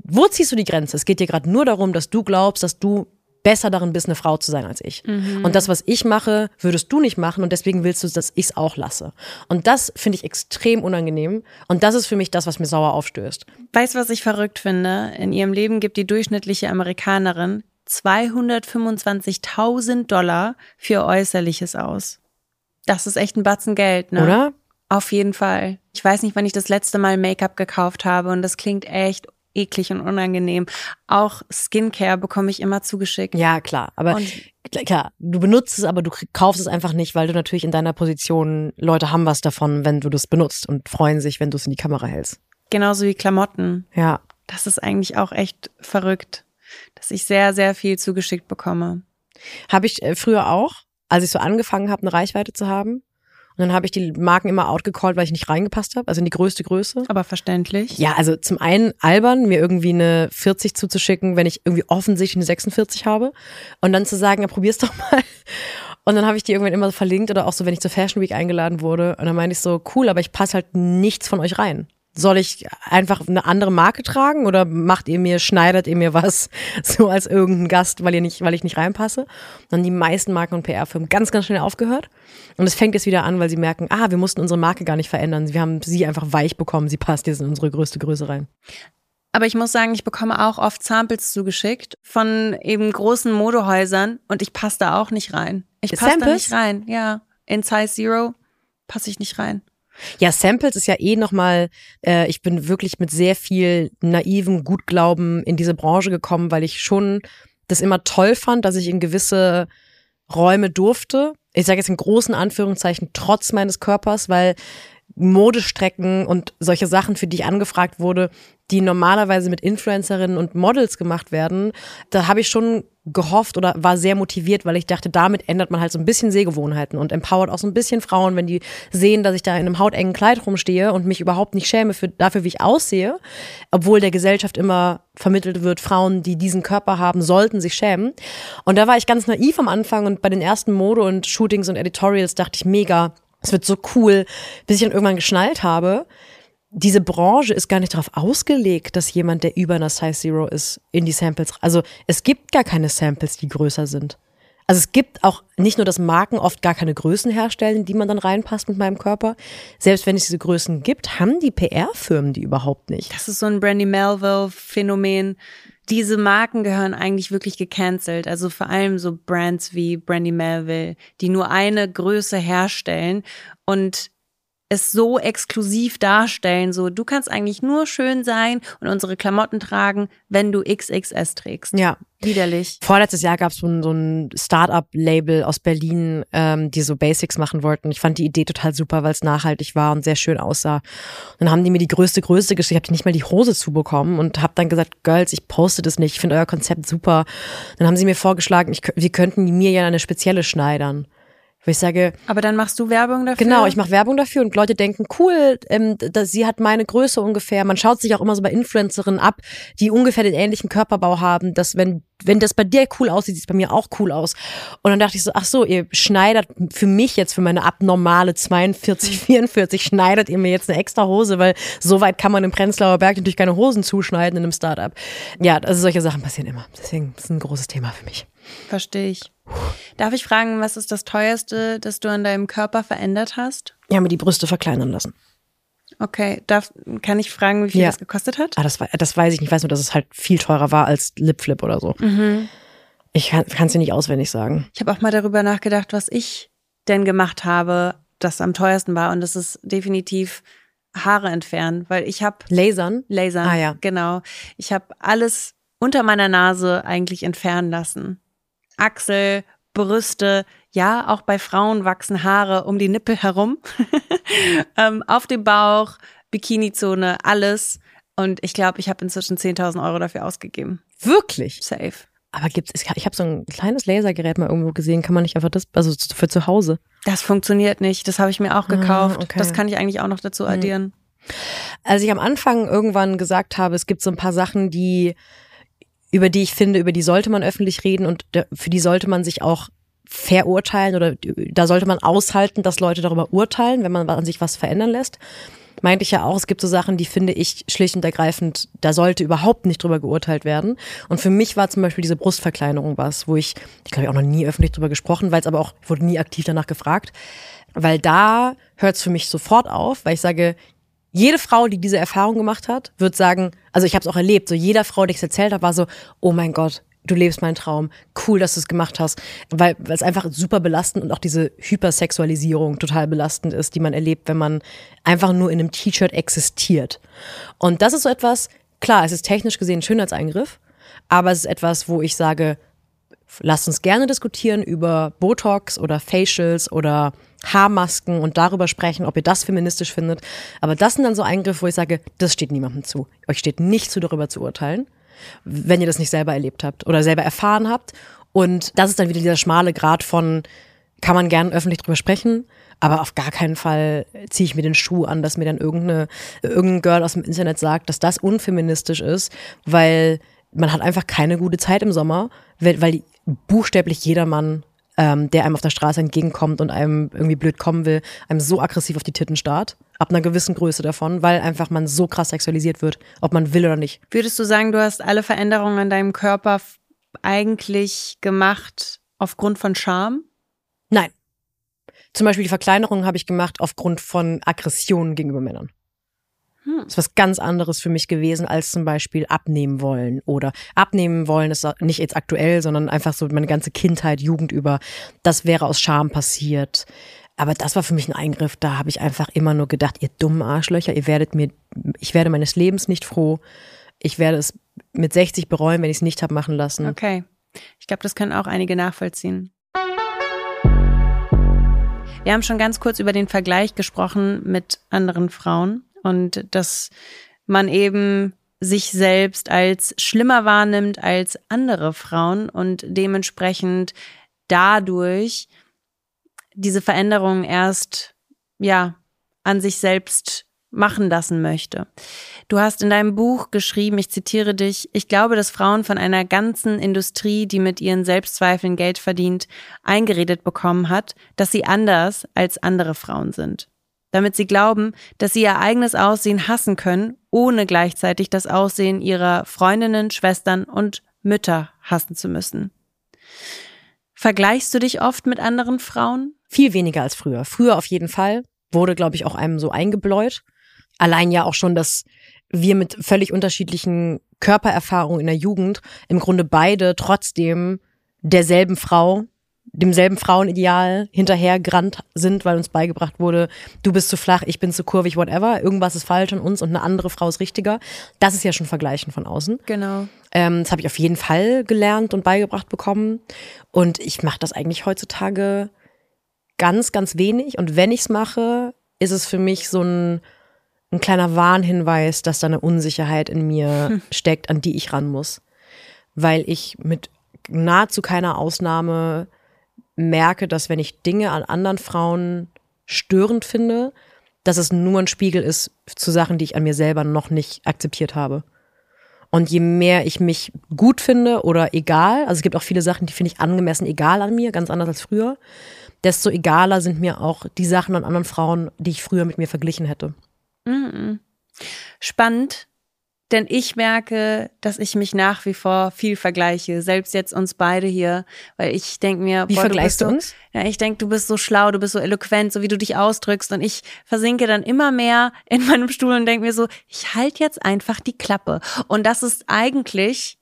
wo ziehst du die Grenze? Es geht dir gerade nur darum, dass du glaubst, dass du besser darin bist, eine Frau zu sein als ich. Mhm. Und das, was ich mache, würdest du nicht machen und deswegen willst du, dass ich es auch lasse. Und das finde ich extrem unangenehm und das ist für mich das, was mir sauer aufstößt. Weißt du, was ich verrückt finde? In ihrem Leben gibt die durchschnittliche Amerikanerin 225.000 Dollar für Äußerliches aus. Das ist echt ein Batzen Geld, ne? Oder? Auf jeden Fall. Ich weiß nicht, wann ich das letzte Mal Make-up gekauft habe und das klingt echt eklig und unangenehm. Auch Skincare bekomme ich immer zugeschickt. Ja, klar. Aber Und- klar, du benutzt es, aber du kaufst es einfach nicht, weil du natürlich in deiner Position Leute haben was davon, wenn du das benutzt und freuen sich, wenn du es in die Kamera hältst. Genauso wie Klamotten. Ja. Das ist eigentlich auch echt verrückt, dass ich sehr, sehr viel zugeschickt bekomme. Habe ich äh, früher auch, als ich so angefangen habe, eine Reichweite zu haben. Und dann habe ich die Marken immer outgecallt, weil ich nicht reingepasst habe, also in die größte Größe. Aber verständlich. Ja, also zum einen albern, mir irgendwie eine 40 zuzuschicken, wenn ich irgendwie offensichtlich eine 46 habe. Und dann zu sagen, ja, probier's doch mal. Und dann habe ich die irgendwann immer verlinkt oder auch so, wenn ich zur Fashion Week eingeladen wurde. Und dann meinte ich so, cool, aber ich passe halt nichts von euch rein. Soll ich einfach eine andere Marke tragen oder macht ihr mir, schneidert ihr mir was so als irgendein Gast, weil ihr nicht, weil ich nicht reinpasse? Und dann die meisten Marken und PR-Firmen ganz, ganz schnell aufgehört. Und es fängt jetzt wieder an, weil sie merken, ah, wir mussten unsere Marke gar nicht verändern. Wir haben sie einfach weich bekommen. Sie passt jetzt in unsere größte Größe rein. Aber ich muss sagen, ich bekomme auch oft Samples zugeschickt von eben großen Modehäusern und ich passe da auch nicht rein. Ich passe da nicht rein, ja. In Size Zero passe ich nicht rein. Ja, Samples ist ja eh nochmal, äh, ich bin wirklich mit sehr viel naiven Gutglauben in diese Branche gekommen, weil ich schon das immer toll fand, dass ich in gewisse Räume durfte. Ich sage jetzt in großen Anführungszeichen trotz meines Körpers, weil Modestrecken und solche Sachen, für die ich angefragt wurde, die normalerweise mit Influencerinnen und Models gemacht werden, da habe ich schon gehofft oder war sehr motiviert, weil ich dachte, damit ändert man halt so ein bisschen Sehgewohnheiten und empowert auch so ein bisschen Frauen, wenn die sehen, dass ich da in einem hautengen Kleid rumstehe und mich überhaupt nicht schäme für, dafür, wie ich aussehe, obwohl der Gesellschaft immer vermittelt wird, Frauen, die diesen Körper haben, sollten sich schämen. Und da war ich ganz naiv am Anfang und bei den ersten Mode und Shootings und Editorials dachte ich mega, es wird so cool, bis ich dann irgendwann geschnallt habe, diese Branche ist gar nicht darauf ausgelegt, dass jemand, der über einer Size Zero ist, in die Samples. Also es gibt gar keine Samples, die größer sind. Also es gibt auch nicht nur, dass Marken oft gar keine Größen herstellen, die man dann reinpasst mit meinem Körper. Selbst wenn es diese Größen gibt, haben die PR-Firmen die überhaupt nicht. Das ist so ein Brandy Melville-Phänomen. Diese Marken gehören eigentlich wirklich gecancelt. Also vor allem so Brands wie Brandy Melville, die nur eine Größe herstellen und es so exklusiv darstellen, so du kannst eigentlich nur schön sein und unsere Klamotten tragen, wenn du XXS trägst. Ja. Widerlich. Vorletztes Jahr gab es so ein, so ein Start-up-Label aus Berlin, ähm, die so Basics machen wollten. Ich fand die Idee total super, weil es nachhaltig war und sehr schön aussah. Und dann haben die mir die größte Größe geschickt. Ich habe nicht mal die Hose zubekommen und habe dann gesagt, Girls, ich poste das nicht. Ich finde euer Konzept super. Dann haben sie mir vorgeschlagen, ich, wir könnten mir ja eine spezielle schneidern. Wo ich sage, Aber dann machst du Werbung dafür? Genau, ich mache Werbung dafür und Leute denken, cool, ähm, da, sie hat meine Größe ungefähr. Man schaut sich auch immer so bei Influencerinnen ab, die ungefähr den ähnlichen Körperbau haben, dass wenn wenn das bei dir cool aussieht, sieht es bei mir auch cool aus. Und dann dachte ich so, ach so, ihr schneidert für mich jetzt, für meine abnormale 42, 44, schneidet ihr mir jetzt eine extra Hose, weil so weit kann man im Prenzlauer Berg natürlich keine Hosen zuschneiden in einem Startup. Ja, also solche Sachen passieren immer. Deswegen ist ein großes Thema für mich. Verstehe ich. Darf ich fragen, was ist das teuerste, das du an deinem Körper verändert hast? Ich habe mir die Brüste verkleinern lassen. Okay, darf, kann ich fragen, wie viel Ja. das gekostet hat? Ah, das, das weiß ich nicht. Ich weiß nur, dass es halt viel teurer war als Lipflip oder so. Ich kann es dir nicht auswendig sagen. Ich habe auch mal darüber nachgedacht, was ich denn gemacht habe, das am teuersten war. Und das ist definitiv Haare entfernen, weil ich habe Lasern? Lasern. Ah, ja. Genau. Ich habe alles unter meiner Nase eigentlich entfernen lassen. Achsel, Brüste, ja, auch bei Frauen wachsen Haare um die Nippel herum. ähm, auf dem Bauch, Bikinizone, alles. Und ich glaube, ich habe inzwischen 10.000 Euro dafür ausgegeben. Wirklich? Safe. Aber gibt es, ich habe so ein kleines Lasergerät mal irgendwo gesehen. Kann man nicht einfach das, also für zu Hause? Das funktioniert nicht. Das habe ich mir auch gekauft. Ah, okay. Das kann ich eigentlich auch noch dazu addieren. Als ich am Anfang irgendwann gesagt habe, es gibt so ein paar Sachen, die, über die ich finde, über die sollte man öffentlich reden und für die sollte man sich auch verurteilen oder da sollte man aushalten, dass Leute darüber urteilen, wenn man an sich was verändern lässt. Meinte ich ja auch, es gibt so Sachen, die finde ich schlicht und ergreifend, da sollte überhaupt nicht drüber geurteilt werden. Und für mich war zum Beispiel diese Brustverkleinerung was, wo ich, ich glaube, ich auch noch nie öffentlich drüber gesprochen, weil es aber auch, ich wurde nie aktiv danach gefragt. Weil da hört es für mich sofort auf, weil ich sage, jede Frau, die diese Erfahrung gemacht hat, wird sagen, also ich habe es auch erlebt, so jeder Frau, die ich es erzählt habe, war so, oh mein Gott, du lebst meinen Traum, cool, dass du es gemacht hast, weil, es einfach super belastend und auch diese Hypersexualisierung total belastend ist, die man erlebt, wenn man einfach nur in einem T-Shirt existiert. Und das ist so etwas, klar, es ist technisch gesehen ein Schönheitseingriff, aber es ist etwas, wo ich sage, lasst uns gerne diskutieren über Botox oder Facials oder Haarmasken und darüber sprechen, ob ihr das feministisch findet. Aber das sind dann so Eingriffe, wo ich sage, das steht niemandem zu. Euch steht nicht zu, darüber zu urteilen wenn ihr das nicht selber erlebt habt oder selber erfahren habt. Und das ist dann wieder dieser schmale Grad von, kann man gern öffentlich drüber sprechen, aber auf gar keinen Fall ziehe ich mir den Schuh an, dass mir dann irgendeine, irgendein Girl aus dem Internet sagt, dass das unfeministisch ist, weil man hat einfach keine gute Zeit im Sommer, weil, weil buchstäblich jeder Mann ähm, der einem auf der Straße entgegenkommt und einem irgendwie blöd kommen will, einem so aggressiv auf die Titten starrt, ab einer gewissen Größe davon, weil einfach man so krass sexualisiert wird, ob man will oder nicht. Würdest du sagen, du hast alle Veränderungen an deinem Körper eigentlich gemacht aufgrund von Scham? Nein. Zum Beispiel die Verkleinerung habe ich gemacht aufgrund von Aggressionen gegenüber Männern. Hm. Das ist was ganz anderes für mich gewesen, als zum Beispiel abnehmen wollen. Oder abnehmen wollen ist nicht jetzt aktuell, sondern einfach so meine ganze Kindheit, Jugend über. Das wäre aus Scham passiert. Aber das war für mich ein Eingriff. Da habe ich einfach immer nur gedacht, ihr dummen Arschlöcher, ihr werdet mir, ich werde meines Lebens nicht froh. Ich werde es mit 60 bereuen, wenn ich es nicht habe machen lassen. Okay. Ich glaube, das können auch einige nachvollziehen. Wir haben schon ganz kurz über den Vergleich gesprochen mit anderen Frauen und dass man eben sich selbst als schlimmer wahrnimmt als andere Frauen und dementsprechend dadurch diese Veränderung erst ja an sich selbst machen lassen möchte. Du hast in deinem Buch geschrieben, ich zitiere dich, ich glaube, dass Frauen von einer ganzen Industrie, die mit ihren Selbstzweifeln Geld verdient, eingeredet bekommen hat, dass sie anders als andere Frauen sind damit sie glauben, dass sie ihr eigenes Aussehen hassen können, ohne gleichzeitig das Aussehen ihrer Freundinnen, Schwestern und Mütter hassen zu müssen. Vergleichst du dich oft mit anderen Frauen? Viel weniger als früher. Früher auf jeden Fall. Wurde, glaube ich, auch einem so eingebläut. Allein ja auch schon, dass wir mit völlig unterschiedlichen Körpererfahrungen in der Jugend im Grunde beide trotzdem derselben Frau demselben Frauenideal hinterhergerannt sind, weil uns beigebracht wurde, du bist zu flach, ich bin zu kurvig, whatever. Irgendwas ist falsch an uns und eine andere Frau ist richtiger. Das ist ja schon Vergleichen von außen. Genau. Ähm, das habe ich auf jeden Fall gelernt und beigebracht bekommen. Und ich mache das eigentlich heutzutage ganz, ganz wenig. Und wenn ich es mache, ist es für mich so ein, ein kleiner Warnhinweis, dass da eine Unsicherheit in mir hm. steckt, an die ich ran muss. Weil ich mit nahezu keiner Ausnahme merke, dass wenn ich Dinge an anderen Frauen störend finde, dass es nur ein Spiegel ist zu Sachen, die ich an mir selber noch nicht akzeptiert habe. Und je mehr ich mich gut finde oder egal, also es gibt auch viele Sachen, die finde ich angemessen egal an mir, ganz anders als früher, desto egaler sind mir auch die Sachen an anderen Frauen, die ich früher mit mir verglichen hätte. Mhm. Spannend, denn ich merke, dass ich mich nach wie vor viel vergleiche, selbst jetzt uns beide hier, weil ich denke mir, wie boah, vergleichst du, du uns? Ja, ich denke, du bist so schlau, du bist so eloquent, so wie du dich ausdrückst und ich versinke dann immer mehr in meinem Stuhl und denke mir so, ich halte jetzt einfach die Klappe und das ist eigentlich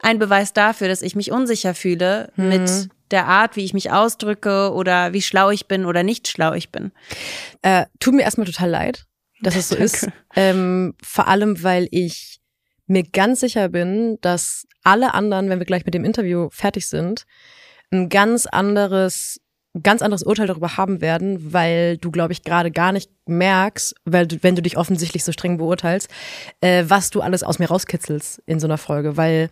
ein Beweis dafür, dass ich mich unsicher fühle hm. mit der Art, wie ich mich ausdrücke oder wie schlau ich bin oder nicht schlau ich bin. Äh, tut mir erstmal total leid dass es so ist. Ähm, vor allem, weil ich mir ganz sicher bin, dass alle anderen, wenn wir gleich mit dem Interview fertig sind, ein ganz anderes, ganz anderes Urteil darüber haben werden, weil du, glaube ich, gerade gar nicht merkst, weil du, wenn du dich offensichtlich so streng beurteilst, äh, was du alles aus mir rauskitzelst in so einer Folge, weil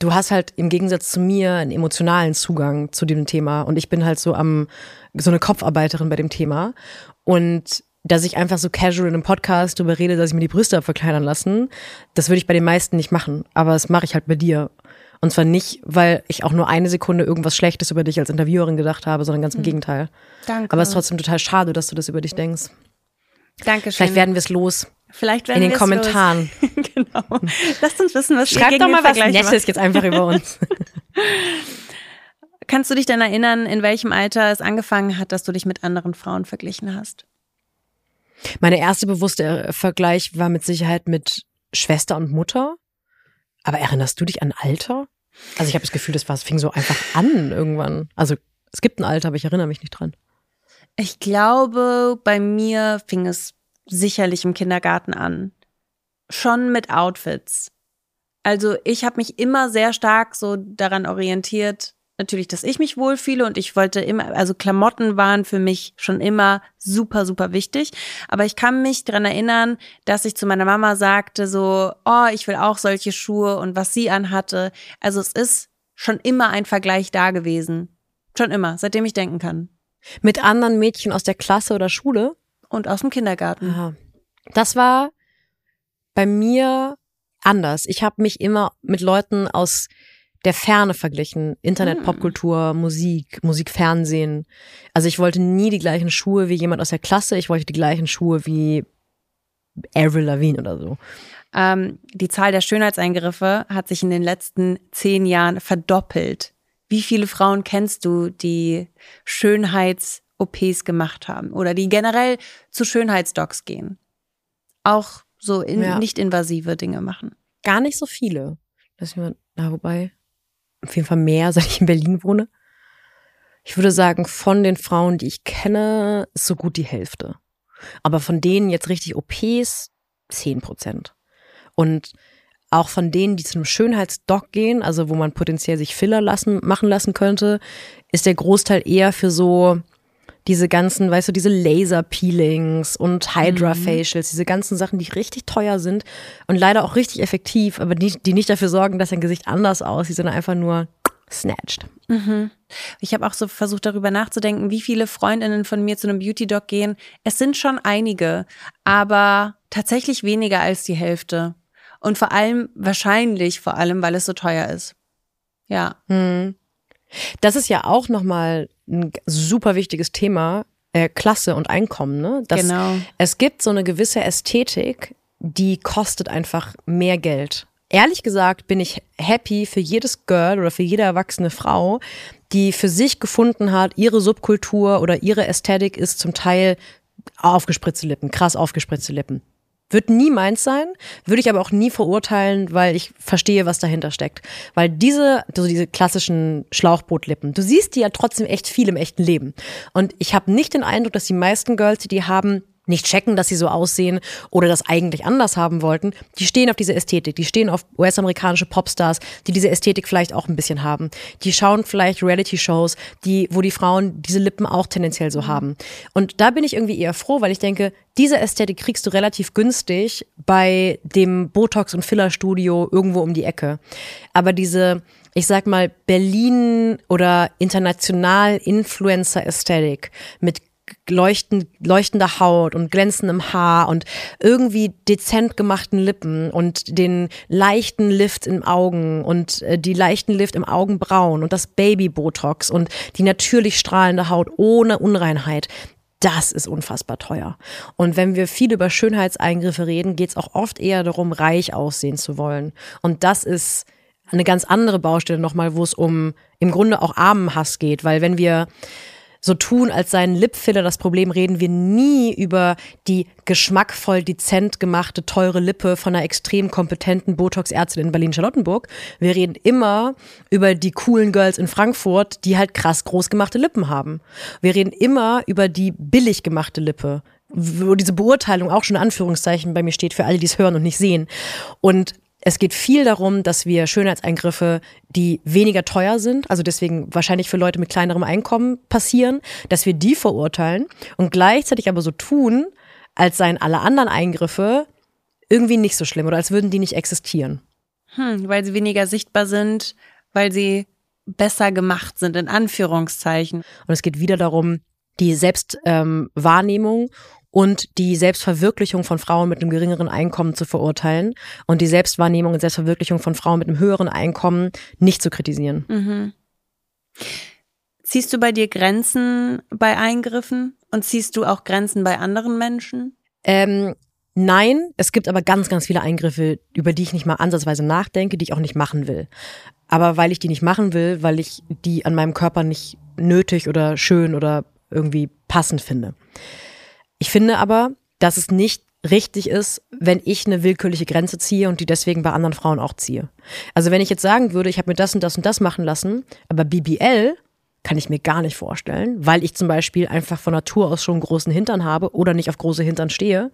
du hast halt im Gegensatz zu mir einen emotionalen Zugang zu dem Thema. Und ich bin halt so am so eine Kopfarbeiterin bei dem Thema. Und dass ich einfach so casual in einem Podcast darüber rede, dass ich mir die Brüste verkleinern lassen, das würde ich bei den meisten nicht machen. Aber das mache ich halt bei dir. Und zwar nicht, weil ich auch nur eine Sekunde irgendwas Schlechtes über dich als Interviewerin gedacht habe, sondern ganz im mhm. Gegenteil. Danke. Aber es ist trotzdem total schade, dass du das über dich denkst. Dankeschön. Vielleicht werden wir es los. Vielleicht werden In den Kommentaren. genau. Lasst uns wissen, was Schreibt ihr doch mal was Nettes jetzt einfach über uns. Kannst du dich denn erinnern, in welchem Alter es angefangen hat, dass du dich mit anderen Frauen verglichen hast? Meine erste bewusste Vergleich war mit Sicherheit mit Schwester und Mutter. Aber erinnerst du dich an Alter? Also ich habe das Gefühl, das war, es fing so einfach an irgendwann. Also es gibt ein Alter, aber ich erinnere mich nicht dran. Ich glaube, bei mir fing es sicherlich im Kindergarten an. Schon mit Outfits. Also ich habe mich immer sehr stark so daran orientiert, natürlich, dass ich mich wohlfühle und ich wollte immer, also Klamotten waren für mich schon immer super, super wichtig. Aber ich kann mich daran erinnern, dass ich zu meiner Mama sagte so, oh, ich will auch solche Schuhe und was sie anhatte. Also es ist schon immer ein Vergleich da gewesen. Schon immer, seitdem ich denken kann. Mit anderen Mädchen aus der Klasse oder Schule? Und aus dem Kindergarten. Aha. Das war bei mir anders. Ich habe mich immer mit Leuten aus der Ferne verglichen. Internet, Hm. Popkultur, Musik, Musik, Fernsehen. Also ich wollte nie die gleichen Schuhe wie jemand aus der Klasse. Ich wollte die gleichen Schuhe wie Avril Lavigne oder so. Ähm, die Zahl der Schönheitseingriffe hat sich in den letzten zehn Jahren verdoppelt. Wie viele Frauen kennst du, die Schönheits-OPs gemacht haben oder die generell zu Schönheitsdocs gehen? Auch so in, Ja. nicht invasive Dinge machen. Gar nicht so viele. Lass ich mal, na, wobei, auf jeden Fall mehr, seit ich in Berlin wohne. Ich würde sagen, von den Frauen, die ich kenne, ist so gut die Hälfte. Aber von denen jetzt richtig OPs, 10 Prozent. Und auch von denen, die zu einem Schönheitsdoc gehen, also wo man potenziell sich Filler lassen, machen lassen könnte, ist der Großteil eher für so diese ganzen, weißt du, diese Laser-Peelings und Hydra-Facials, diese ganzen Sachen, die richtig teuer sind und leider auch richtig effektiv, aber die, die nicht dafür sorgen, dass dein Gesicht anders aussieht, sondern einfach nur snatched. Ich habe auch so versucht darüber nachzudenken, wie viele Freundinnen von mir zu einem Beauty-Doc gehen. Es sind schon einige, aber tatsächlich weniger als die Hälfte. Und vor allem, wahrscheinlich vor allem, weil es so teuer ist. Ja. Hm. Das ist ja auch nochmal ein super wichtiges Thema, äh, Klasse und Einkommen, ne? Dass Genau. Es gibt so eine gewisse Ästhetik, die kostet einfach mehr Geld. Ehrlich gesagt bin ich happy für jedes Girl oder für jede erwachsene Frau, die für sich gefunden hat, ihre Subkultur oder ihre Ästhetik ist zum Teil aufgespritzte Lippen, krass aufgespritzte Lippen. Wird nie meins sein, würde ich aber auch nie verurteilen, weil ich verstehe, was dahinter steckt. Weil diese, so diese klassischen Schlauchbootlippen, du siehst die ja trotzdem echt viel im echten Leben. Und ich habe nicht den Eindruck, dass die meisten Girls, die die haben, nicht checken, dass sie so aussehen oder das eigentlich anders haben wollten. Die stehen auf diese Ästhetik, die stehen auf US-amerikanische Popstars, die diese Ästhetik vielleicht auch ein bisschen haben. Die schauen vielleicht Reality-Shows, die, wo die Frauen diese Lippen auch tendenziell so haben. Und da bin ich irgendwie eher froh, weil ich denke, diese Ästhetik kriegst du relativ günstig bei dem Botox- und Filler-Studio irgendwo um die Ecke. Aber diese, ich sag mal, Berlin oder international Influencer-Ästhetik mit leuchtend, leuchtender Haut und glänzendem Haar und irgendwie dezent gemachten Lippen und den leichten Lift im Augen und äh, die leichten Lift im Augenbrauen und das Baby-Botox und die natürlich strahlende Haut ohne Unreinheit. Das ist unfassbar teuer. Und wenn wir viel über Schönheitseingriffe reden, geht es auch oft eher darum, reich aussehen zu wollen. Und das ist eine ganz andere Baustelle nochmal, wo es um im Grunde auch Armenhass geht, weil wenn wir so tun, als seien Lipfiller das Problem, reden wir nie über die geschmackvoll dezent gemachte teure Lippe von einer extrem kompetenten Botox-Ärztin in Berlin-Charlottenburg. Wir reden immer über die coolen Girls in Frankfurt, die halt krass groß gemachte Lippen haben. Wir reden immer über die billig gemachte Lippe, wo diese Beurteilung auch schon in Anführungszeichen bei mir steht für alle, die es hören und nicht sehen. Und es geht viel darum, dass wir Schönheitseingriffe, die weniger teuer sind, also deswegen wahrscheinlich für Leute mit kleinerem Einkommen passieren, dass wir die verurteilen und gleichzeitig aber so tun, als seien alle anderen Eingriffe irgendwie nicht so schlimm oder als würden die nicht existieren. Hm, weil sie weniger sichtbar sind, weil sie besser gemacht sind, in Anführungszeichen. Und es geht wieder darum, die Selbstwahrnehmung ähm, und die Selbstverwirklichung von Frauen mit einem geringeren Einkommen zu verurteilen und die Selbstwahrnehmung und Selbstverwirklichung von Frauen mit einem höheren Einkommen nicht zu kritisieren. Mhm. Ziehst du bei dir Grenzen bei Eingriffen und ziehst du auch Grenzen bei anderen Menschen? Ähm, nein, es gibt aber ganz, ganz viele Eingriffe, über die ich nicht mal ansatzweise nachdenke, die ich auch nicht machen will. Aber weil ich die nicht machen will, weil ich die an meinem Körper nicht nötig oder schön oder irgendwie passend finde. Ich finde aber, dass es nicht richtig ist, wenn ich eine willkürliche Grenze ziehe und die deswegen bei anderen Frauen auch ziehe. Also wenn ich jetzt sagen würde, ich habe mir das und das und das machen lassen, aber BBL kann ich mir gar nicht vorstellen, weil ich zum Beispiel einfach von Natur aus schon großen Hintern habe oder nicht auf große Hintern stehe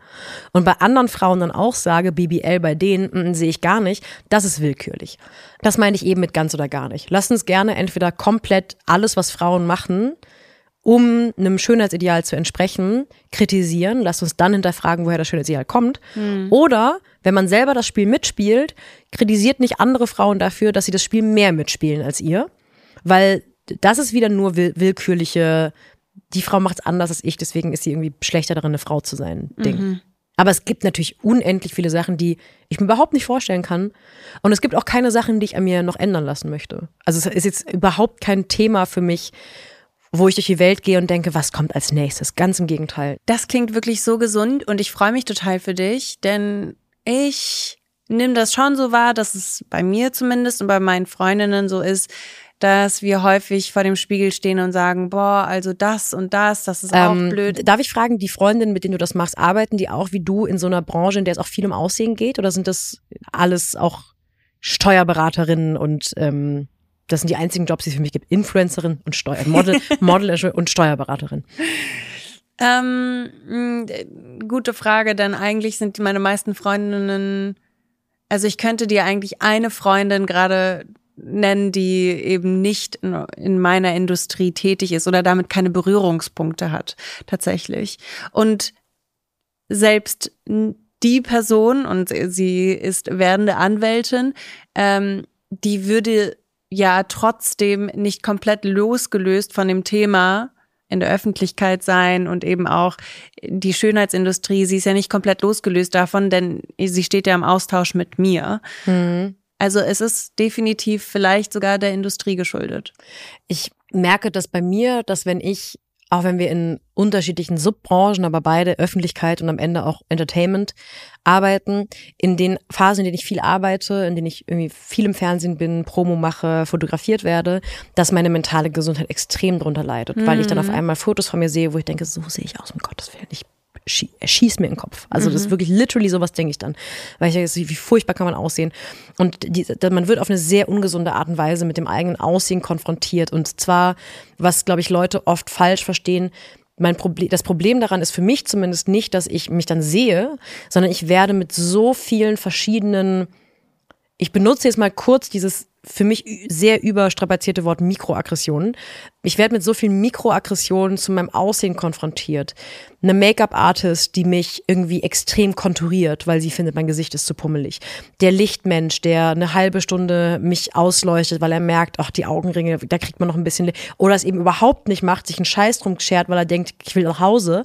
und bei anderen Frauen dann auch sage, BBL bei denen mm, sehe ich gar nicht, das ist willkürlich. Das meine ich eben mit ganz oder gar nicht. Lass uns gerne entweder komplett alles, was Frauen machen, um einem Schönheitsideal zu entsprechen, kritisieren. Lass uns dann hinterfragen, woher das Schönheitsideal kommt. Mhm. Oder wenn man selber das Spiel mitspielt, kritisiert nicht andere Frauen dafür, dass sie das Spiel mehr mitspielen als ihr. Weil das ist wieder nur will willkürliche, die Frau macht es anders als ich, deswegen ist sie irgendwie schlechter darin, eine Frau zu sein. Ding. Mhm. Aber es gibt natürlich unendlich viele Sachen, die ich mir überhaupt nicht vorstellen kann. Und es gibt auch keine Sachen, die ich an mir noch ändern lassen möchte. Also es ist jetzt überhaupt kein Thema für mich, wo ich durch die Welt gehe und denke, was kommt als nächstes? Ganz im Gegenteil. Das klingt wirklich so gesund und ich freue mich total für dich, denn ich nehme das schon so wahr, dass es bei mir zumindest und bei meinen Freundinnen so ist, dass wir häufig vor dem Spiegel stehen und sagen, boah, also das und das, das ist auch ähm, blöd. Darf ich fragen, die Freundinnen, mit denen du das machst, arbeiten die auch wie du in so einer Branche, in der es auch viel um Aussehen geht? Oder sind das alles auch Steuerberaterinnen und ähm, das sind die einzigen Jobs, die es für mich gibt. Influencerin und Steuer, Model, Model und Steuerberaterin. Ähm, gute Frage, denn eigentlich sind meine meisten Freundinnen, also ich könnte dir eigentlich eine Freundin gerade nennen, die eben nicht in, in, meiner Industrie tätig ist oder damit keine Berührungspunkte hat, tatsächlich. Und selbst die Person, und sie ist werdende Anwältin, ähm, die würde ja trotzdem nicht komplett losgelöst von dem Thema in der Öffentlichkeit sein und eben auch die Schönheitsindustrie, sie ist ja nicht komplett losgelöst davon, denn sie steht ja im Austausch mit mir. Mhm. Also es ist definitiv vielleicht sogar der Industrie geschuldet. Ich merke das bei mir, dass wenn ich auch wenn wir in unterschiedlichen Subbranchen, aber beide Öffentlichkeit und am Ende auch Entertainment arbeiten, in den Phasen, in denen ich viel arbeite, in denen ich irgendwie viel im Fernsehen bin, Promo mache, fotografiert werde, dass meine mentale Gesundheit extrem drunter leidet, mhm. weil ich dann auf mhm. einmal Fotos von mir sehe, wo ich denke, so sehe ich aus, um Gottes Willen, ich er schießt mir in den Kopf. Also mhm. das ist mhm. wirklich literally sowas, denke ich dann. Weil ich denke, wie furchtbar kann man aussehen. Und die, man wird auf eine sehr ungesunde Art und Weise mit dem eigenen Aussehen konfrontiert. Und zwar, was, glaube ich, Leute oft falsch verstehen, mein Problem, das Problem daran ist für mich zumindest nicht, dass ich mich dann sehe, sondern ich werde mit so vielen verschiedenen, ich benutze jetzt mal kurz dieses für mich sehr überstrapazierte Wort Mikroaggressionen. Ich werde mit so vielen Mikroaggressionen zu meinem Aussehen konfrontiert. Eine Make-up-Artist, die mich irgendwie extrem konturiert, weil sie findet, mein Gesicht ist zu pummelig. Der Lichtmensch, der eine halbe Stunde mich ausleuchtet, weil er merkt, ach, die Augenringe, da kriegt man noch ein bisschen, oder es eben überhaupt nicht macht, sich einen Scheiß drum schert, weil er denkt, ich will nach Hause.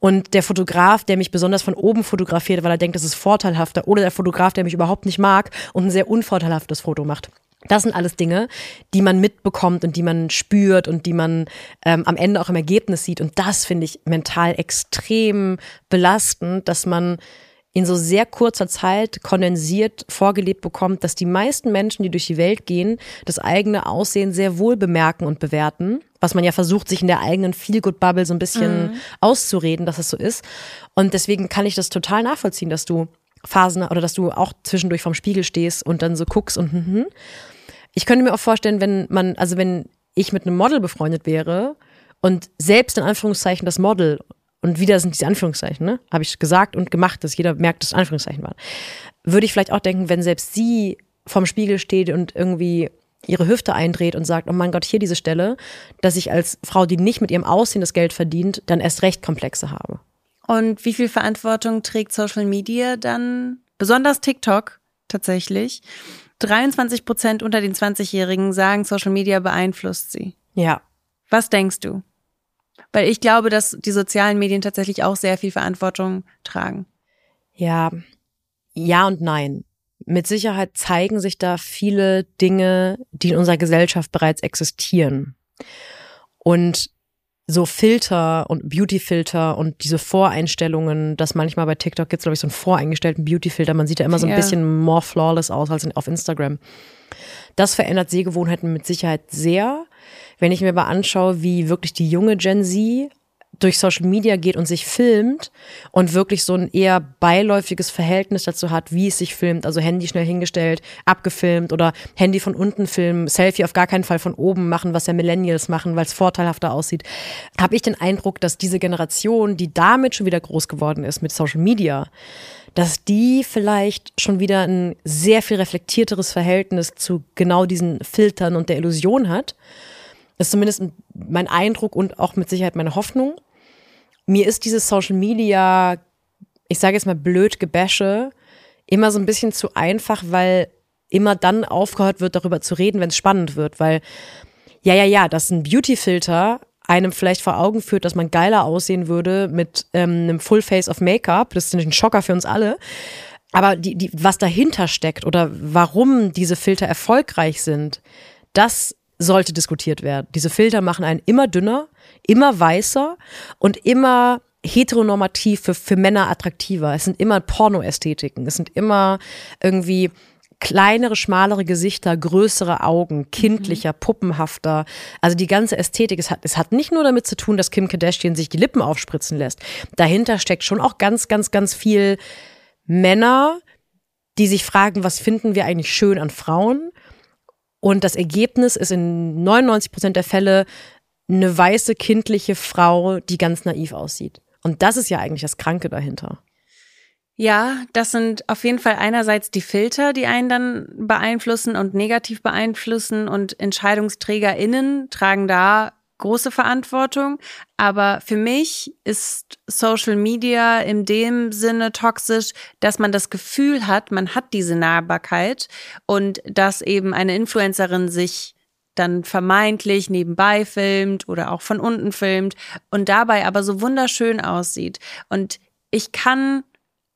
Und der Fotograf, der mich besonders von oben fotografiert, weil er denkt, das ist vorteilhafter. Oder der Fotograf, der mich überhaupt nicht mag und ein sehr unvorteilhaftes Foto macht. Das sind alles Dinge, die man mitbekommt und die man spürt und die man ähm, am Ende auch im Ergebnis sieht. Und das finde ich mental extrem belastend, dass man in so sehr kurzer Zeit kondensiert vorgelebt bekommt, dass die meisten Menschen, die durch die Welt gehen, das eigene Aussehen sehr wohl bemerken und bewerten, was man ja versucht, sich in der eigenen Feel-Good-Bubble so ein bisschen mhm. auszureden, dass es so ist. Und deswegen kann ich das total nachvollziehen, dass du Phasen oder dass du auch zwischendurch vorm Spiegel stehst und dann so guckst und hm, hm. Ich könnte mir auch vorstellen, wenn man, also wenn ich mit einem Model befreundet wäre und selbst in Anführungszeichen das Model und wieder sind diese Anführungszeichen, ne? Habe ich gesagt und gemacht, dass jeder merkt, dass Anführungszeichen waren. Würde ich vielleicht auch denken, wenn selbst sie vorm Spiegel steht und irgendwie ihre Hüfte eindreht und sagt, oh mein Gott, hier diese Stelle, dass ich als Frau, die nicht mit ihrem Aussehen das Geld verdient, dann erst recht Komplexe habe. Und wie viel Verantwortung trägt Social Media dann, besonders TikTok tatsächlich, 23 Prozent unter den 20-Jährigen sagen, Social Media beeinflusst sie. Ja. Was denkst du? Weil ich glaube, dass die sozialen Medien tatsächlich auch sehr viel Verantwortung tragen. Ja, ja und nein. Mit Sicherheit zeigen sich da viele Dinge, die in unserer Gesellschaft bereits existieren. Und so Filter und Beauty-Filter und diese Voreinstellungen, dass manchmal bei TikTok gibt es, glaube ich, so einen voreingestellten Beauty-Filter. Man sieht ja immer so ein ja. bisschen more flawless aus als auf Instagram. Das verändert Sehgewohnheiten mit Sicherheit sehr. Wenn ich mir aber anschaue, wie wirklich die junge Gen Z durch Social Media geht und sich filmt und wirklich so ein eher beiläufiges Verhältnis dazu hat, wie es sich filmt. Also Handy schnell hingestellt, abgefilmt oder Handy von unten filmen, Selfie auf gar keinen Fall von oben machen, was ja Millennials machen, weil es vorteilhafter aussieht. Habe ich den Eindruck, dass diese Generation, die damit schon wieder groß geworden ist mit Social Media, dass die vielleicht schon wieder ein sehr viel reflektierteres Verhältnis zu genau diesen Filtern und der Illusion hat. Das ist zumindest mein Eindruck und auch mit Sicherheit meine Hoffnung. Mir ist dieses Social Media, ich sage jetzt mal blöd Gebäsche, immer so ein bisschen zu einfach, weil immer dann aufgehört wird, darüber zu reden, wenn es spannend wird. Weil, ja, ja, ja, dass ein Beauty-Filter einem vielleicht vor Augen führt, dass man geiler aussehen würde mit ähm, einem Full Face of Make-up. Das ist ein Schocker für uns alle. Aber die, die, was dahinter steckt oder warum diese Filter erfolgreich sind, das sollte diskutiert werden. Diese Filter machen einen immer dünner, immer weißer und immer heteronormativ für, für Männer attraktiver. Es sind immer Pornoästhetiken. Es sind immer irgendwie kleinere, schmalere Gesichter, größere Augen, kindlicher, puppenhafter. Also die ganze Ästhetik, es hat, es hat nicht nur damit zu tun, dass Kim Kardashian sich die Lippen aufspritzen lässt. Dahinter steckt schon auch ganz, ganz, ganz viel Männer, die sich fragen, was finden wir eigentlich schön an Frauen? Und das Ergebnis ist in 99 Prozent der Fälle eine weiße, kindliche Frau, die ganz naiv aussieht. Und das ist ja eigentlich das Kranke dahinter. Ja, das sind auf jeden Fall einerseits die Filter, die einen dann beeinflussen und negativ beeinflussen und EntscheidungsträgerInnen tragen da große Verantwortung. Aber für mich ist Social Media in dem Sinne toxisch, dass man das Gefühl hat, man hat diese Nahbarkeit und dass eben eine Influencerin sich dann vermeintlich nebenbei filmt oder auch von unten filmt und dabei aber so wunderschön aussieht. Und ich kann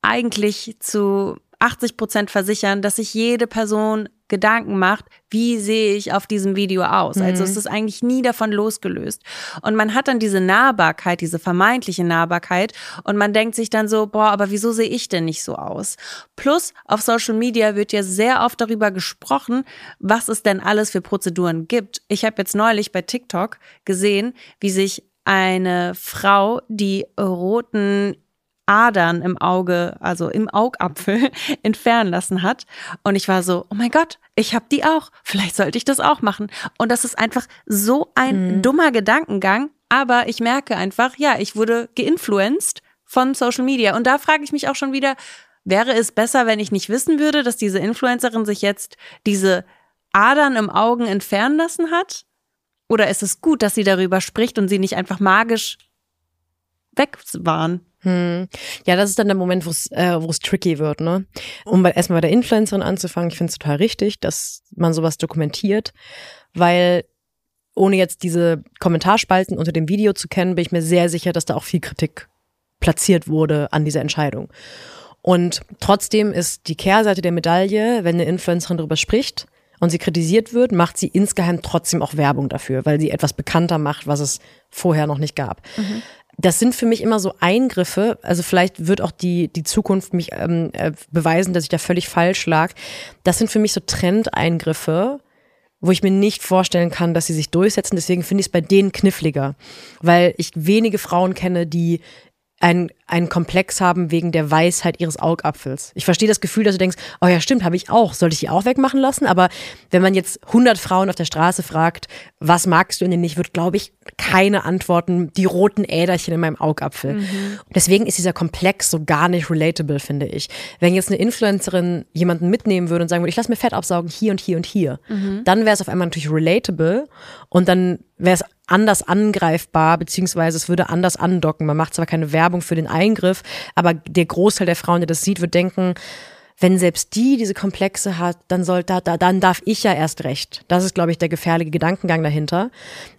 eigentlich zu 80 Prozent versichern, dass sich jede Person Gedanken macht, wie sehe ich auf diesem Video aus. Also mhm. es ist eigentlich nie davon losgelöst. Und man hat dann diese Nahbarkeit, diese vermeintliche Nahbarkeit und man denkt sich dann so, boah, aber wieso sehe ich denn nicht so aus? Plus auf Social Media wird ja sehr oft darüber gesprochen, was es denn alles für Prozeduren gibt. Ich habe jetzt neulich bei TikTok gesehen, wie sich eine Frau die roten Adern im Auge, also im Augapfel entfernen lassen hat. Und ich war so, oh mein Gott, ich habe die auch. Vielleicht sollte ich das auch machen. Und das ist einfach so ein mhm. dummer Gedankengang. Aber ich merke einfach, ja, ich wurde geinfluenced von Social Media. Und da frage ich mich auch schon wieder, wäre es besser, wenn ich nicht wissen würde, dass diese Influencerin sich jetzt diese Adern im Augen entfernen lassen hat? Oder ist es gut, dass sie darüber spricht und sie nicht einfach magisch weg waren? Hm. Ja, das ist dann der Moment, wo es äh, wo es tricky wird, ne? Um erstmal bei der Influencerin anzufangen, ich finde es total richtig, dass man sowas dokumentiert, weil ohne jetzt diese Kommentarspalten unter dem Video zu kennen, bin ich mir sehr sicher, dass da auch viel Kritik platziert wurde an dieser Entscheidung. Und trotzdem ist die Kehrseite der Medaille, wenn eine Influencerin darüber spricht und sie kritisiert wird, macht sie insgeheim trotzdem auch Werbung dafür, weil sie etwas bekannter macht, was es vorher noch nicht gab. Mhm das sind für mich immer so Eingriffe. Also vielleicht wird auch die, die Zukunft mich ähm, äh, beweisen, dass ich da völlig falsch lag. Das sind für mich so Trendeingriffe, wo ich mir nicht vorstellen kann, dass sie sich durchsetzen. Deswegen finde ich es bei denen kniffliger, weil ich wenige Frauen kenne, die ein, einen Komplex haben wegen der Weisheit ihres Augapfels. Ich verstehe das Gefühl, dass du denkst, oh ja, stimmt, habe ich auch. Sollte ich die auch wegmachen lassen? Aber wenn man jetzt 100 Frauen auf der Straße fragt, was magst du in denen nicht, wird, glaube ich, keine antworten, die roten Äderchen in meinem Augapfel. Mhm. Deswegen ist dieser Komplex so gar nicht relatable, finde ich. Wenn jetzt eine Influencerin jemanden mitnehmen würde und sagen würde, ich lasse mir Fett absaugen hier und hier und hier, mhm. dann wäre es auf einmal natürlich relatable und dann wäre es anders angreifbar, beziehungsweise es würde anders andocken. Man macht zwar keine Werbung für den Eingriff, aber der Großteil der Frauen, der das sieht, wird denken, wenn selbst die diese Komplexe hat, dann soll da, da, dann darf ich ja erst recht. Das ist, glaube ich, der gefährliche Gedankengang dahinter.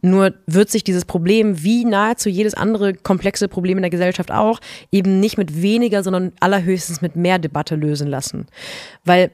Nur wird sich dieses Problem, wie nahezu jedes andere komplexe Problem in der Gesellschaft auch, eben nicht mit weniger, sondern allerhöchstens mit mehr Debatte lösen lassen. Weil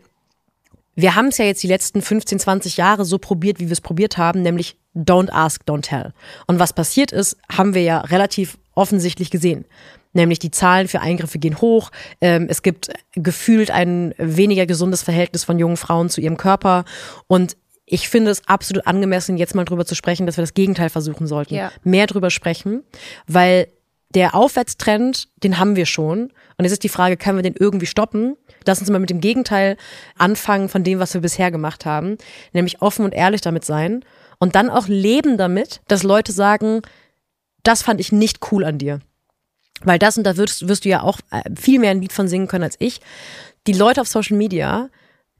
wir haben es ja jetzt die letzten 15, 20 Jahre so probiert, wie wir es probiert haben, nämlich don't ask, don't tell. Und was passiert ist, haben wir ja relativ offensichtlich gesehen. Nämlich die Zahlen für Eingriffe gehen hoch. Ähm, es gibt gefühlt ein weniger gesundes Verhältnis von jungen Frauen zu ihrem Körper. Und ich finde es absolut angemessen, jetzt mal drüber zu sprechen, dass wir das Gegenteil versuchen sollten. Ja. Mehr drüber sprechen, weil der Aufwärtstrend, den haben wir schon. Und jetzt ist die Frage, können wir den irgendwie stoppen? Lass uns mal mit dem Gegenteil anfangen von dem, was wir bisher gemacht haben. Nämlich offen und ehrlich damit sein. Und dann auch leben damit, dass Leute sagen, das fand ich nicht cool an dir. Weil das, und da wirst, wirst du ja auch äh, viel mehr ein Lied von singen können als ich. Die Leute auf Social Media,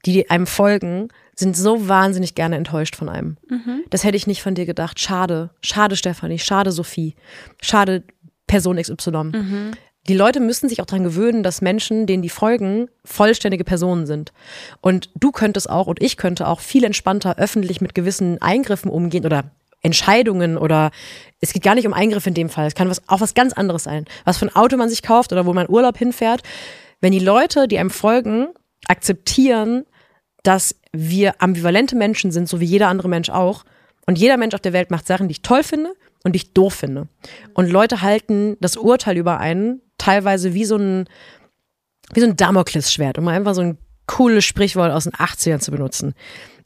die einem folgen, sind so wahnsinnig gerne enttäuscht von einem. Das hätte ich nicht von dir gedacht. Schade. Schade, Stefanie. Schade, Sophie. Schade, Person XY. Die Leute müssen sich auch daran gewöhnen, dass Menschen, denen die folgen, vollständige Personen sind. Und du könntest auch und ich könnte auch viel entspannter öffentlich mit gewissen Eingriffen umgehen oder Entscheidungen oder es geht gar nicht um Eingriffe in dem Fall. Es kann was, auch was ganz anderes sein. Was für ein Auto man sich kauft oder wo man Urlaub hinfährt. Wenn die Leute, die einem folgen, akzeptieren, dass wir ambivalente Menschen sind, so wie jeder andere Mensch auch. Und jeder Mensch auf der Welt macht Sachen, die ich toll finde und die ich doof finde. Und Leute halten das Urteil über einen teilweise wie so ein, wie so ein Damoklesschwert, um einfach so ein cooles Sprichwort aus den 80ern zu benutzen.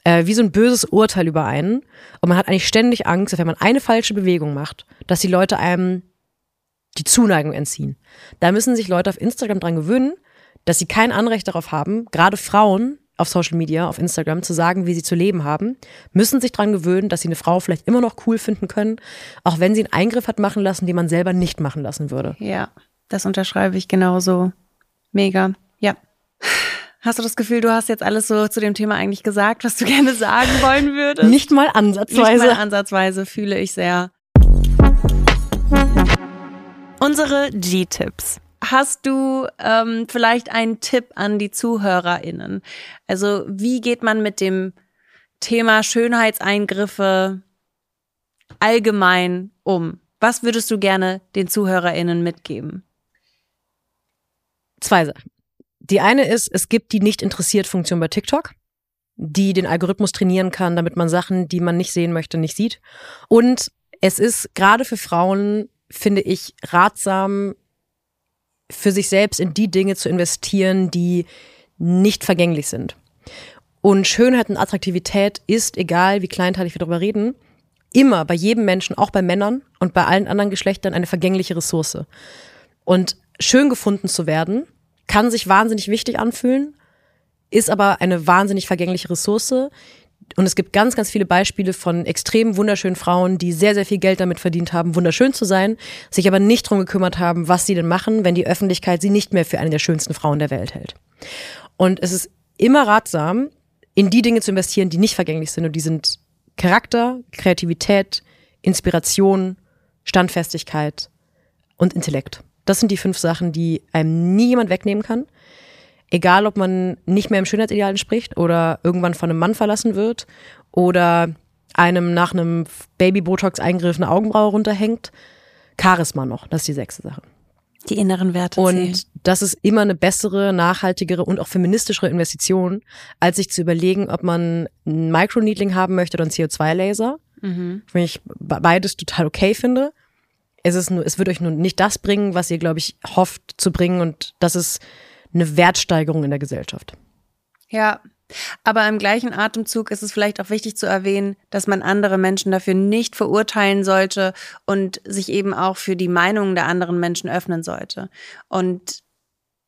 Äh, wie so ein böses Urteil über einen. Und man hat eigentlich ständig Angst, dass wenn man eine falsche Bewegung macht, dass die Leute einem die Zuneigung entziehen. Da müssen sich Leute auf Instagram dran gewöhnen, dass sie kein Anrecht darauf haben, gerade Frauen auf Social Media, auf Instagram, zu sagen, wie sie zu leben haben, müssen sich dran gewöhnen, dass sie eine Frau vielleicht immer noch cool finden können, auch wenn sie einen Eingriff hat machen lassen, den man selber nicht machen lassen würde. Ja, das unterschreibe ich genauso. Mega. Ja. Hast du das Gefühl, du hast jetzt alles so zu dem Thema eigentlich gesagt, was du gerne sagen wollen würdest? Nicht mal Nicht ansatzweise. mal ansatzweise fühle ich sehr. Unsere G-Tipps. Hast du ähm, vielleicht einen Tipp an die ZuhörerInnen? Also wie geht man mit dem Thema Schönheitseingriffe allgemein um? Was würdest du gerne den ZuhörerInnen mitgeben? Zwei Sachen. Die eine ist, es gibt die nicht interessiert Funktion bei TikTok, die den Algorithmus trainieren kann, damit man Sachen, die man nicht sehen möchte, nicht sieht. Und es ist gerade für Frauen, finde ich, ratsam, für sich selbst in die Dinge zu investieren, die nicht vergänglich sind. Und Schönheit und Attraktivität ist, egal wie kleinteilig wir darüber reden, immer bei jedem Menschen, auch bei Männern und bei allen anderen Geschlechtern eine vergängliche Ressource. Und schön gefunden zu werden, kann sich wahnsinnig wichtig anfühlen, ist aber eine wahnsinnig vergängliche Ressource. Und es gibt ganz, ganz viele Beispiele von extrem wunderschönen Frauen, die sehr, sehr viel Geld damit verdient haben, wunderschön zu sein, sich aber nicht drum gekümmert haben, was sie denn machen, wenn die Öffentlichkeit sie nicht mehr für eine der schönsten Frauen der Welt hält. Und es ist immer ratsam, in die Dinge zu investieren, die nicht vergänglich sind. Und die sind Charakter, Kreativität, Inspiration, Standfestigkeit und Intellekt. Das sind die fünf Sachen, die einem nie jemand wegnehmen kann. Egal, ob man nicht mehr im Schönheitsideal entspricht oder irgendwann von einem Mann verlassen wird oder einem nach einem Baby-Botox-Eingriff eine Augenbraue runterhängt. Charisma noch, das ist die sechste Sache. Die inneren Werte zählen. Und das ist immer eine bessere, nachhaltigere und auch feministischere Investition, als sich zu überlegen, ob man ein Microneedling haben möchte oder einen CO2-Laser. Wenn ich be- beides total okay finde. Es, ist nur, es wird euch nur nicht das bringen, was ihr, glaube ich, hofft zu bringen. Und das ist eine Wertsteigerung in der Gesellschaft. Ja, aber im gleichen Atemzug ist es vielleicht auch wichtig zu erwähnen, dass man andere Menschen dafür nicht verurteilen sollte und sich eben auch für die Meinungen der anderen Menschen öffnen sollte. Und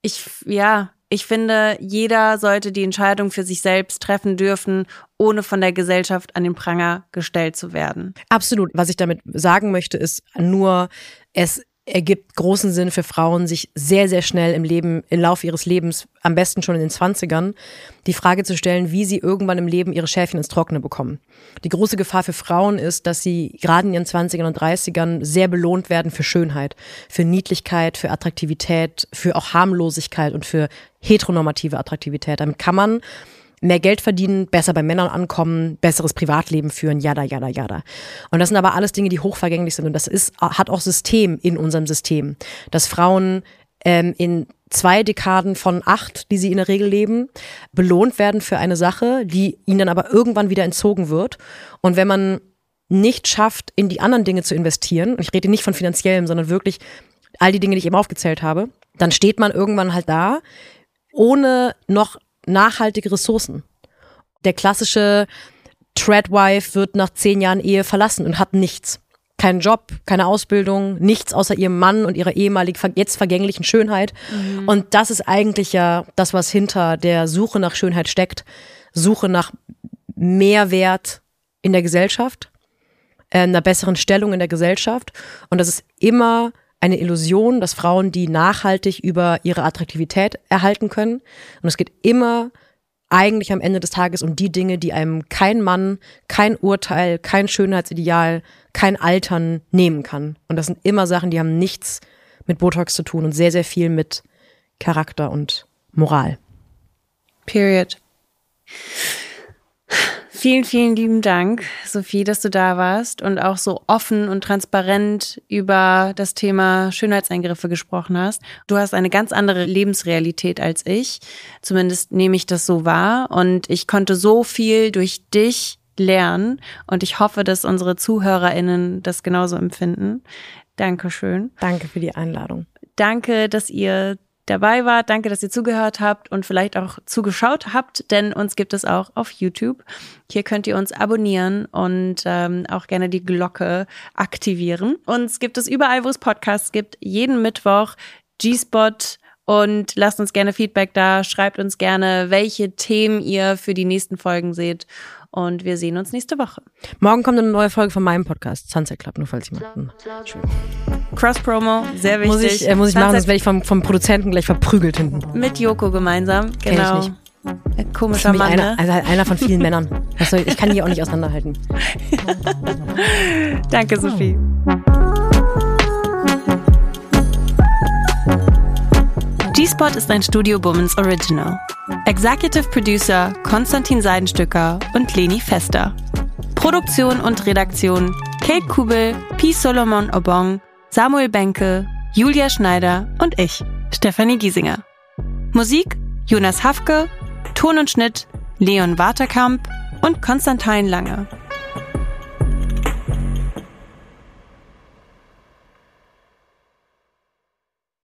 ich, ja, ich finde, jeder sollte die Entscheidung für sich selbst treffen dürfen, ohne von der Gesellschaft an den Pranger gestellt zu werden. Absolut. Was ich damit sagen möchte, ist nur, es ergibt großen Sinn für Frauen, sich sehr, sehr schnell im Leben, im Laufe ihres Lebens, am besten schon in den Zwanzigern, die Frage zu stellen, wie sie irgendwann im Leben ihre Schäfchen ins Trockene bekommen. Die große Gefahr für Frauen ist, dass sie gerade in ihren Zwanzigern und Dreißigern sehr belohnt werden für Schönheit, für Niedlichkeit, für Attraktivität, für auch Harmlosigkeit und für heteronormative Attraktivität. Damit kann man mehr Geld verdienen, besser bei Männern ankommen, besseres Privatleben führen, jada, jada, jada. Und das sind aber alles Dinge, die hochvergänglich sind. Und das ist, hat auch System in unserem System, dass Frauen ähm, in zwei Dekaden von acht, die sie in der Regel leben, belohnt werden für eine Sache, die ihnen dann aber irgendwann wieder entzogen wird. Und wenn man nicht schafft, in die anderen Dinge zu investieren, und ich rede nicht von finanziellem, sondern wirklich all die Dinge, die ich eben aufgezählt habe, dann steht man irgendwann halt da, ohne noch nachhaltige Ressourcen. Der klassische Treadwife wird nach zehn Jahren Ehe verlassen und hat nichts. Keinen Job, keine Ausbildung, nichts außer ihrem Mann und ihrer ehemalig jetzt vergänglichen Schönheit. Mhm. Und das ist eigentlich ja das, was hinter der Suche nach Schönheit steckt. Suche nach Mehrwert in der Gesellschaft, äh, einer besseren Stellung in der Gesellschaft. Und das ist immer eine Illusion, dass Frauen die nachhaltig über ihre Attraktivität erhalten können. Und es geht immer eigentlich am Ende des Tages um die Dinge, die einem kein Mann, kein Urteil, kein Schönheitsideal, kein Altern nehmen kann. Und das sind immer Sachen, die haben nichts mit Botox zu tun und sehr, sehr viel mit Charakter und Moral. Period. Vielen, vielen lieben Dank, Sophie, dass du da warst und auch so offen und transparent über das Thema Schönheitseingriffe gesprochen hast. Du hast eine ganz andere Lebensrealität als ich. Zumindest nehme ich das so wahr. Und ich konnte so viel durch dich lernen. Und ich hoffe, dass unsere ZuhörerInnen das genauso empfinden. Dankeschön. Danke für die Einladung. Danke, dass ihr dabei wart. Danke, dass ihr zugehört habt und vielleicht auch zugeschaut habt, denn uns gibt es auch auf YouTube. Hier könnt ihr uns abonnieren und ähm, auch gerne die Glocke aktivieren. Uns gibt es überall, wo es Podcasts gibt, jeden Mittwoch G-Spot und lasst uns gerne Feedback da. Schreibt uns gerne, welche Themen ihr für die nächsten Folgen seht. Und wir sehen uns nächste Woche. Morgen kommt eine neue Folge von meinem Podcast, Sunset Club, nur falls jemand. Cross-Promo, sehr wichtig. Muss ich, äh, muss ich machen, sonst werde ich vom, vom Produzenten gleich verprügelt hinten. Mit Joko gemeinsam, genau. Kenn ich nicht. Komischer Mann, einer, ne? also einer von vielen Männern. Ich kann die auch nicht auseinanderhalten. Danke, Sophie. G-Spot ist ein Studio Bummens Original. Executive Producer Konstantin Seidenstücker und Leni Fester. Produktion und Redaktion Kate Kubel, P. Solomon Obong, Samuel Benke, Julia Schneider und ich, Stefanie Giesinger. Musik Jonas Hafke, Ton und Schnitt Leon Waterkamp und Konstantin Lange.